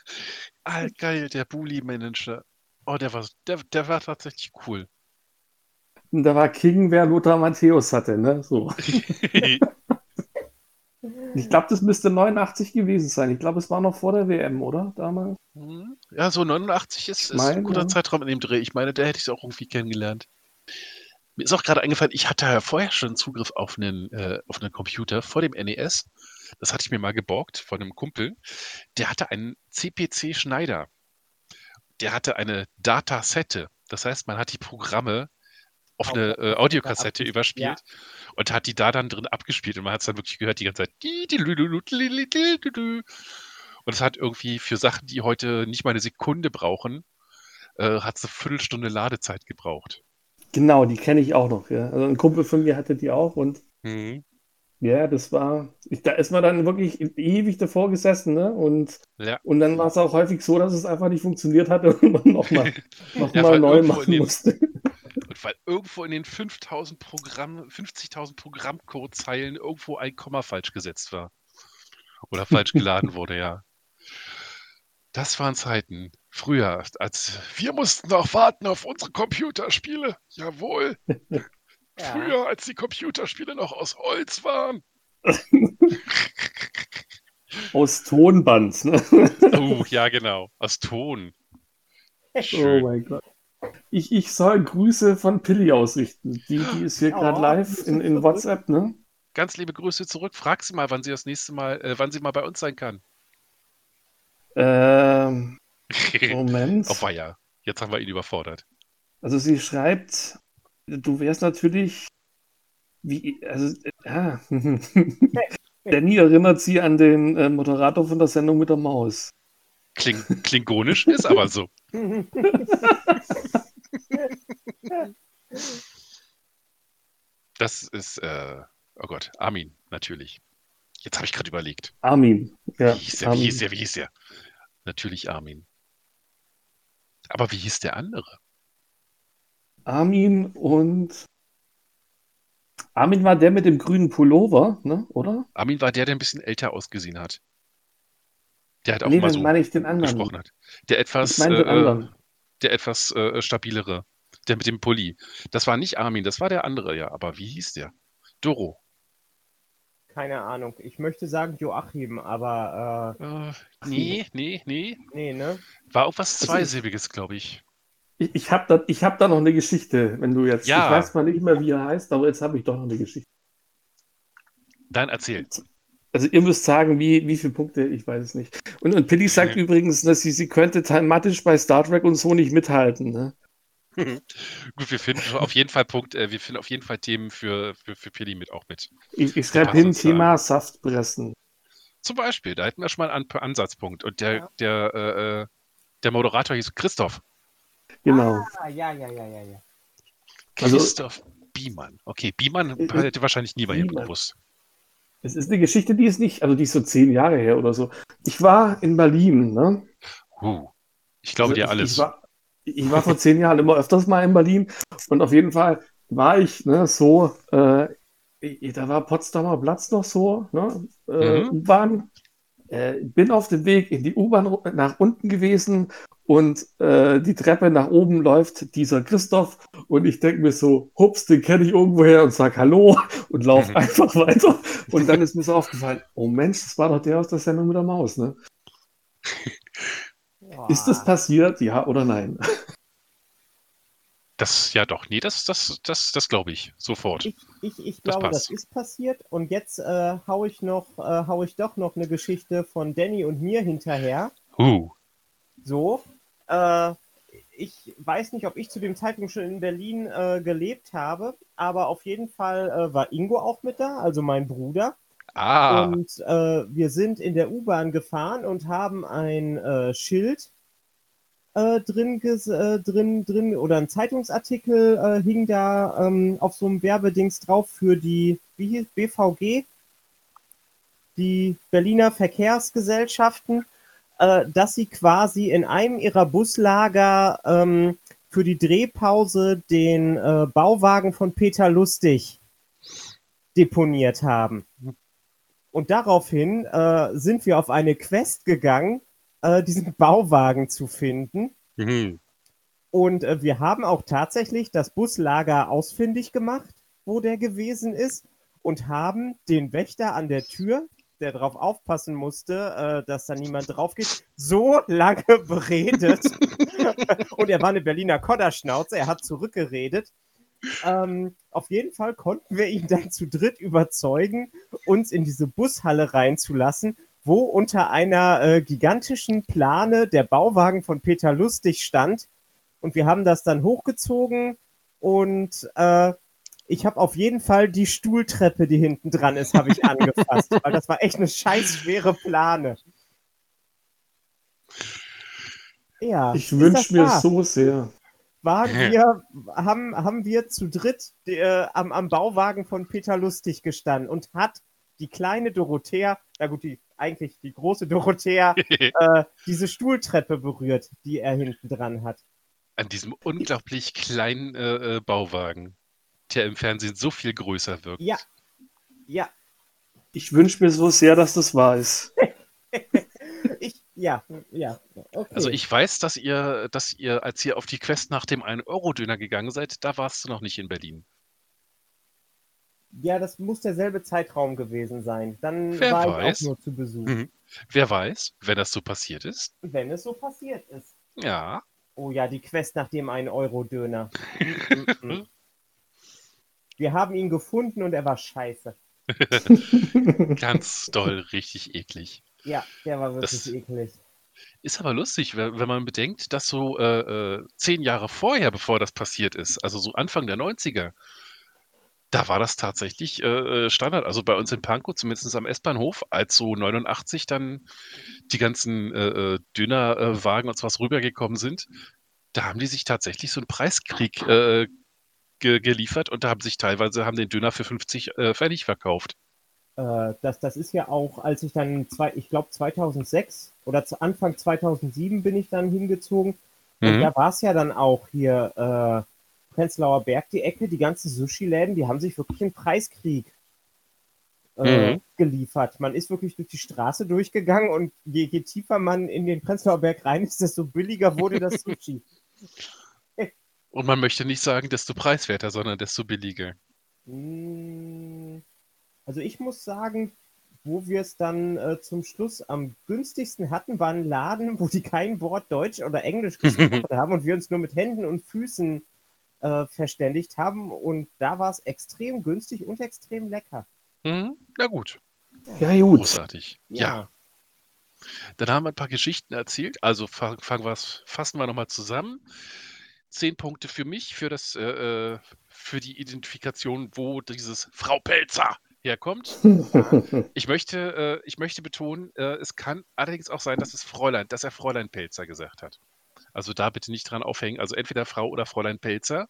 ah, geil, der Bully Manager. Oh, der war, der, der war tatsächlich cool. Und da war King, wer Lothar Matthäus hatte, ne? So. Ich glaube, das müsste 89 gewesen sein. Ich glaube, es war noch vor der WM, oder? Damals. Hm, Ja, so 89 ist, ist ein meine, guter ja. Zeitraum in dem Dreh. Ich meine, da hätte ich es auch irgendwie kennengelernt. Mir ist auch gerade eingefallen, ich hatte ja vorher schon Zugriff auf einen, äh, auf einen Computer vor dem NES. Das hatte ich mir mal geborgt von einem Kumpel. Der hatte einen CPC Schneider. Der hatte eine Datasette. Das heißt, man hat die Programme auf eine äh, Kassette Audiokassette überspielt und hat die da dann drin abgespielt und man hat es dann wirklich gehört die ganze Zeit. Und es hat irgendwie für Sachen, die heute nicht mal eine Sekunde brauchen, äh, hat es eine Viertelstunde Ladezeit gebraucht. Genau, die kenne ich auch noch. Ja. Also ein Kumpel von mir hatte die auch und Mhm. ja, das war, ich, da ist man dann wirklich ewig davor gesessen, ne? Und, Ja. und dann war es auch häufig so, dass es einfach nicht funktioniert hatte und man nochmal noch Ja, mal neu machen musste. Weil irgendwo in den 5000 Programm, 50.000 Programmcodezeilen irgendwo ein Komma falsch gesetzt war. Oder falsch geladen wurde, ja. Das waren Zeiten. Früher, als wir mussten noch warten auf unsere Computerspiele. Jawohl. Ja. Früher, als die Computerspiele noch aus Holz waren. Aus Tonband, ne? Oh, ja, genau. Aus Ton. Oh Schön. mein Gott. Ich, ich soll Grüße von Pilli ausrichten. Die, die ist hier gerade Oh, live Grüße in, in. WhatsApp, ne? Ganz liebe Grüße zurück. Frag sie mal, wann sie das nächste Mal, äh, wann sie mal bei uns sein kann. Ähm, Moment. Oh, ja. Jetzt haben wir ihn überfordert. Also sie schreibt, du wärst natürlich wie, also, äh, ja. Danny erinnert sie an den äh, Moderator von der Sendung mit der Maus. Kling, klingonisch ist aber so. Das ist, äh, oh Gott, Armin, natürlich. Jetzt habe ich gerade überlegt. Armin. Ja, Wie hieß der, wie Armin. hieß der, wie hieß der? Natürlich Armin. Aber wie hieß der andere? Armin und Armin war der mit dem grünen Pullover, ne? oder? Armin war der, der ein bisschen älter ausgesehen hat. Der hat auch Nee, mal so meine ich den anderen. gesprochen hat. Der etwas, Ich meine den äh, anderen. der etwas äh, stabilere. Der mit dem Pulli. Das war nicht Armin, das war der andere, ja. Aber wie hieß der? Doro. Keine Ahnung. Ich möchte sagen Joachim, aber Äh, nee, nee, nee. äh, nee, ne? War auch was Zweisilbiges, glaube ich. Ich, ich habe da, ich hab da noch eine Geschichte, wenn du jetzt. Ja. Ich weiß mal nicht mehr, wie er heißt, aber jetzt habe ich doch noch eine Geschichte. Dann erzähl. Also ihr müsst sagen, wie, wie viele Punkte, ich weiß es nicht. Und, und Pilly sagt Ja. übrigens, dass sie, sie könnte thematisch bei Star Trek und so nicht mithalten. Ne? Gut, wir finden auf jeden Fall Punkt, äh, wir finden auf jeden Fall Themen für, für, für Pili mit auch mit. Ich, ich schreibe hin, Thema Saftpressen. Zum Beispiel, da hätten wir schon mal einen An Ansatzpunkt. Und der, Ja. der, äh, äh, der Moderator hieß Christoph. Genau. Ah, ja, ja, ja, ja, ja. Also- Christoph Biemann. Okay, Biemann Äh, hätte wahrscheinlich nie bei ihm Biemann. gewusst. Es ist eine Geschichte, die ist nicht, also die ist so zehn Jahre her oder so. Ich war in Berlin, ne? Huh. Ich glaube Also dir alles. Ich war, ich war vor zehn Jahren immer öfters mal in Berlin und auf jeden Fall war ich ne, so, äh, da war Potsdamer Platz noch so, ne? Äh, Mhm. U-Bahn. Äh, bin auf dem Weg in die U-Bahn nach unten gewesen und äh, die Treppe nach oben läuft dieser Christoph und ich denke mir so, hups, den kenne ich irgendwoher und sag Hallo und lauf Mhm. einfach weiter. Und dann ist mir so aufgefallen, oh Mensch, das war doch der aus der Sendung mit der Maus, ne? Ist das passiert, ja oder nein? Das, ja doch, nee, das, das, das, das glaube ich. Sofort. Ich, ich, ich Das glaube, das passt. ist passiert. Und jetzt äh, hau ich noch, äh, hau ich doch noch eine Geschichte von Danny und mir hinterher. Huh. So. Äh, ich weiß nicht, ob ich zu dem Zeitpunkt schon in Berlin äh, gelebt habe, aber auf jeden Fall äh, war Ingo auch mit da, also mein Bruder. Ah, Und äh, wir sind in der U-Bahn gefahren und haben ein äh, Schild äh, drin, drin, drin oder ein Zeitungsartikel hing da ähm, auf so einem Werbedings drauf für die, wie hieß BVG, die Berliner Verkehrsgesellschaften, äh, dass sie quasi in einem ihrer Buslager ähm, für die Drehpause den äh, Bauwagen von Peter Lustig deponiert haben. Und daraufhin äh, sind wir auf eine Quest gegangen, äh, diesen Bauwagen zu finden. mhm. Und äh, wir haben auch tatsächlich das Buslager ausfindig gemacht, wo der gewesen ist, und haben den Wächter an der Tür, der darauf aufpassen musste, äh, dass da niemand drauf geht, so lange beredet. und er war eine Berliner Kodderschnauze, er hat zurückgeredet. Ähm, auf jeden Fall konnten wir ihn dann zu dritt überzeugen, uns in diese Bushalle reinzulassen, wo unter einer äh, gigantischen Plane der Bauwagen von Peter Lustig stand. Und wir haben das dann hochgezogen und äh, ich habe auf jeden Fall die Stuhltreppe, die hinten dran ist, habe ich angefasst, weil das war echt eine scheiß schwere Plane. Ja, Ich wünsche mir wahr? so sehr. waren wir, haben, haben wir zu dritt äh, am, am Bauwagen von Peter Lustig gestanden und hat die kleine Dorothea, na gut, die, eigentlich die große Dorothea, äh, diese Stuhltreppe berührt, die er hinten dran hat. An diesem unglaublich kleinen äh, äh, Bauwagen, der im Fernsehen so viel größer wirkt. Ja, ja, Ich wünsche mir so sehr, dass das wahr ist. ich, ja, ja, okay. Also ich weiß, dass ihr, dass ihr, als ihr auf die Quest nach dem 1-Euro-Döner gegangen seid, da warst du noch nicht in Berlin. ja, das muss derselbe Zeitraum gewesen sein. Dann Wer war weiß. ich auch nur zu Besuch, Mhm. Wer weiß, wenn das so passiert ist. wenn es so passiert ist. Ja. Oh ja, die Quest nach dem 1-Euro-Döner. Wir haben ihn gefunden und er war scheiße. Ganz doll, richtig eklig. Ja, der war wirklich Das- eklig. Ist aber lustig, wenn, man bedenkt, dass so äh, äh, zehn Jahre vorher, bevor das passiert ist, also so Anfang der 90er, da war das tatsächlich äh, äh, Standard. Also bei uns in Pankow, zumindest am S-Bahnhof, als so 89 dann die ganzen äh, äh, Dönerwagen und sowas rübergekommen sind, da haben die sich tatsächlich so einen Preiskrieg äh, ge geliefert und da haben sich teilweise haben den Döner für 50 äh, Pfennig verkauft. Äh, das, das ist ja auch, als ich dann, zwei, ich glaube 2006 oder zu Anfang 2007 bin ich dann hingezogen. Und Mhm. da war es ja dann auch hier, äh, Prenzlauer Berg die Ecke, die ganzen Sushi-Läden, die haben sich wirklich einen Preiskrieg äh, Mhm. geliefert. Man ist wirklich durch die Straße durchgegangen und je, je tiefer man in den Prenzlauer Berg rein ist, desto billiger wurde das Sushi. Und man möchte nicht sagen, desto preiswerter, sondern desto billiger. Mm, Also ich muss sagen, wo wir es dann äh, zum Schluss am günstigsten hatten, war ein Laden, wo die kein Wort Deutsch oder Englisch gesprochen haben und wir uns nur mit Händen und Füßen äh, verständigt haben. Und da war es extrem günstig und extrem lecker. Mhm. Na gut, Ja, gut. großartig. Ja. Dann haben wir ein paar Geschichten erzählt. Also fa- fangen wir's, fassen wir nochmal zusammen. Zehn Punkte für mich, für das, äh, äh, für die Identifikation, wo dieses Frau Pelzer herkommt. Ich möchte, äh, ich möchte betonen, äh, es kann allerdings auch sein, dass es Fräulein, dass er Fräulein Pelzer gesagt hat. Also da bitte nicht dran aufhängen. Also entweder Frau oder Fräulein Pelzer.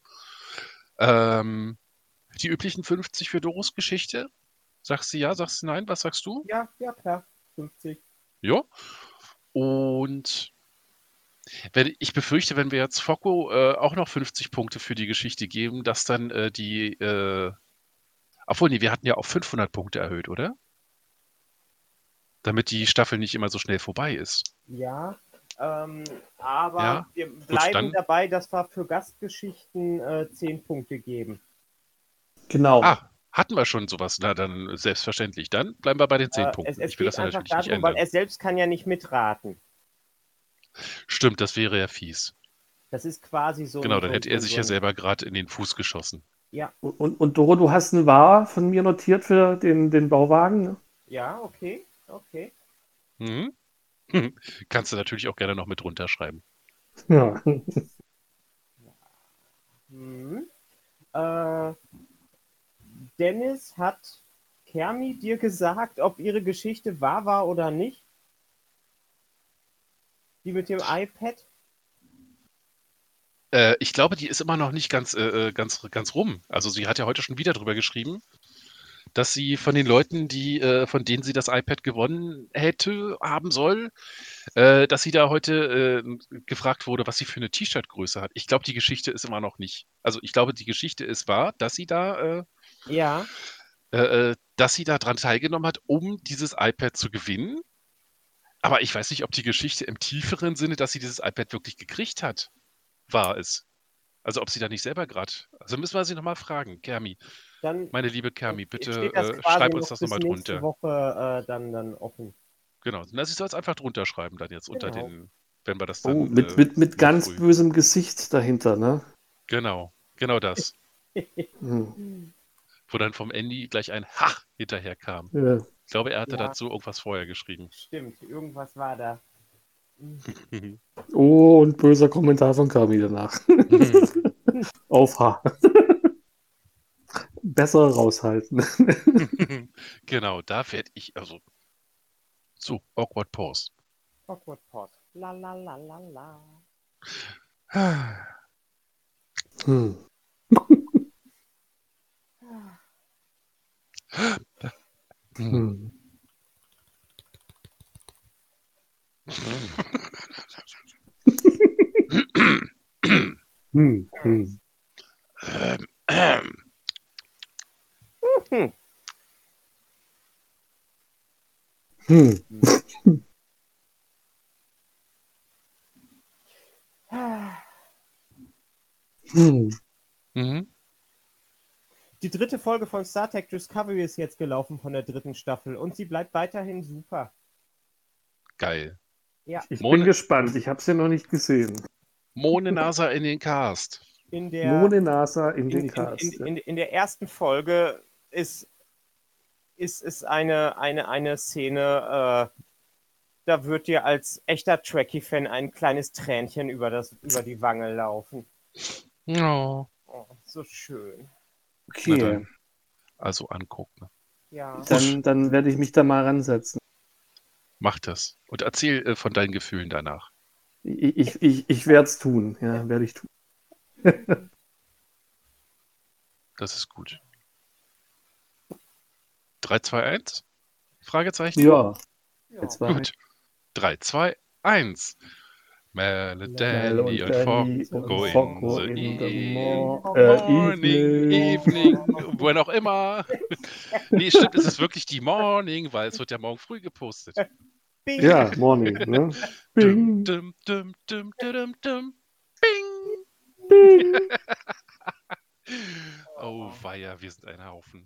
Ähm, die üblichen 50 für Doros Geschichte. Sagst du ja, sagst du nein? Was sagst du? Ja, ja, klar. 50. Ja. Und wenn, ich befürchte, wenn wir jetzt Focko äh, auch noch 50 Punkte für die Geschichte geben, dass dann äh, die, äh, obwohl, nee, wir hatten ja auf 500 Punkte erhöht, oder? Damit die Staffel nicht immer so schnell vorbei ist. Ja, ähm, aber Ja, wir bleiben dann- dabei, dass wir für Gastgeschichten äh, 10 Punkte geben. Genau. Ah, hatten wir schon sowas? Na, dann selbstverständlich. Dann bleiben wir bei den 10 Äh, Punkten. es es ich will das natürlich nicht darum, weil ändern. er selbst kann ja nicht mitraten. Stimmt, das wäre ja fies. Das ist quasi so. Genau, dann hätte er sich ja selber gerade in den Fuß geschossen. Ja, Und, und, und Doro, du hast ein War von mir notiert für den, den Bauwagen. Ne? ja, okay, okay. Mhm. Kannst du natürlich auch gerne noch mit runterschreiben. Ja. Mhm. Äh, Dennis hat Kermi dir gesagt, ob ihre Geschichte wahr war oder nicht? Die mit dem iPad? Äh, ich glaube, die ist immer noch nicht ganz, äh, äh, ganz, ganz rum. Also sie hat ja heute schon wieder drüber geschrieben, dass sie von den Leuten, die, äh, von denen sie das iPad gewonnen hätte, haben soll, äh, dass sie da heute äh, gefragt wurde, was sie für eine T-Shirt-Größe hat. Ich glaube, die Geschichte ist immer noch nicht. Also ich glaube, die Geschichte ist wahr, dass sie da, Ja, dass sie da dran teilgenommen hat, um dieses iPad zu gewinnen. Aber ich weiß nicht, ob die Geschichte im tieferen Sinne, dass sie dieses iPad wirklich gekriegt hat, wahr ist. Also ob sie da nicht selber gerade. Also müssen wir sie nochmal fragen. Kermi, dann meine liebe Kermi, bitte äh, schreib uns noch das nochmal nächste drunter. Woche äh, dann, dann offen. Genau. Na, sie soll es einfach drunter schreiben dann jetzt unter Genau. den, wenn wir das dann. Oh, mit, äh, mit, mit ganz früh- bösem Gesicht dahinter, ne? Genau, genau das. Hm. Wo dann vom Andy gleich ein Ha hinterher kam. Ja. Ich glaube, er hatte Ja. dazu irgendwas vorher geschrieben. Stimmt, irgendwas war da. Oh, und böser Kommentar von Kami danach. Auf H. Besser raushalten. genau, da werde ich, also. So, Awkward Pause. Awkward Pause. La la la la la. Hm. Hm. Hm. Hm. Ähm, ähm. Hm. Hm. Die dritte Folge von Star Trek Discovery ist jetzt gelaufen von der dritten Staffel und sie bleibt weiterhin super. Geil. Ja, Ich Mone- bin gespannt. Ich habe es ja noch nicht gesehen. Mone Nasa in den Cast. in der, Mone Nasa in in, den in, Cast. in, in, in der ersten Folge ist, ist, ist eine, eine, eine Szene, äh, da wird dir als echter Trekkie-Fan ein kleines Tränchen über, das, über die Wange laufen. Oh. Oh, so schön. Okay, dann. Also angucken. Ja. dann, dann werde ich mich da mal ransetzen. Mach das. Und erzähl äh, von deinen Gefühlen danach. Ich, ich, ich, ich werde es tun. Ja, werde ich tun. Das ist gut. 3, 2, 1? Fragezeichen? Ja, ja. Gut. 3, 2, 1. Melody und Fox und go in Foco the, in the e- mor- äh, morning, evening. wohin auch immer. nee, stimmt, es ist wirklich die Morning, weil es wird ja morgen früh gepostet. Bing. Ja, Morning, ne? Dum, Bing, dum, dum, dum, dum, dum, bing. bing. Oh weia, wir sind ein Haufen.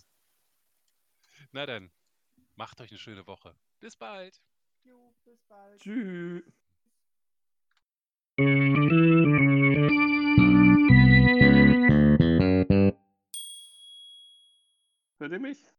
Na dann, macht euch eine schöne Woche. Bis bald. Jo, bis bald. Tschüss. Hört ihr mich?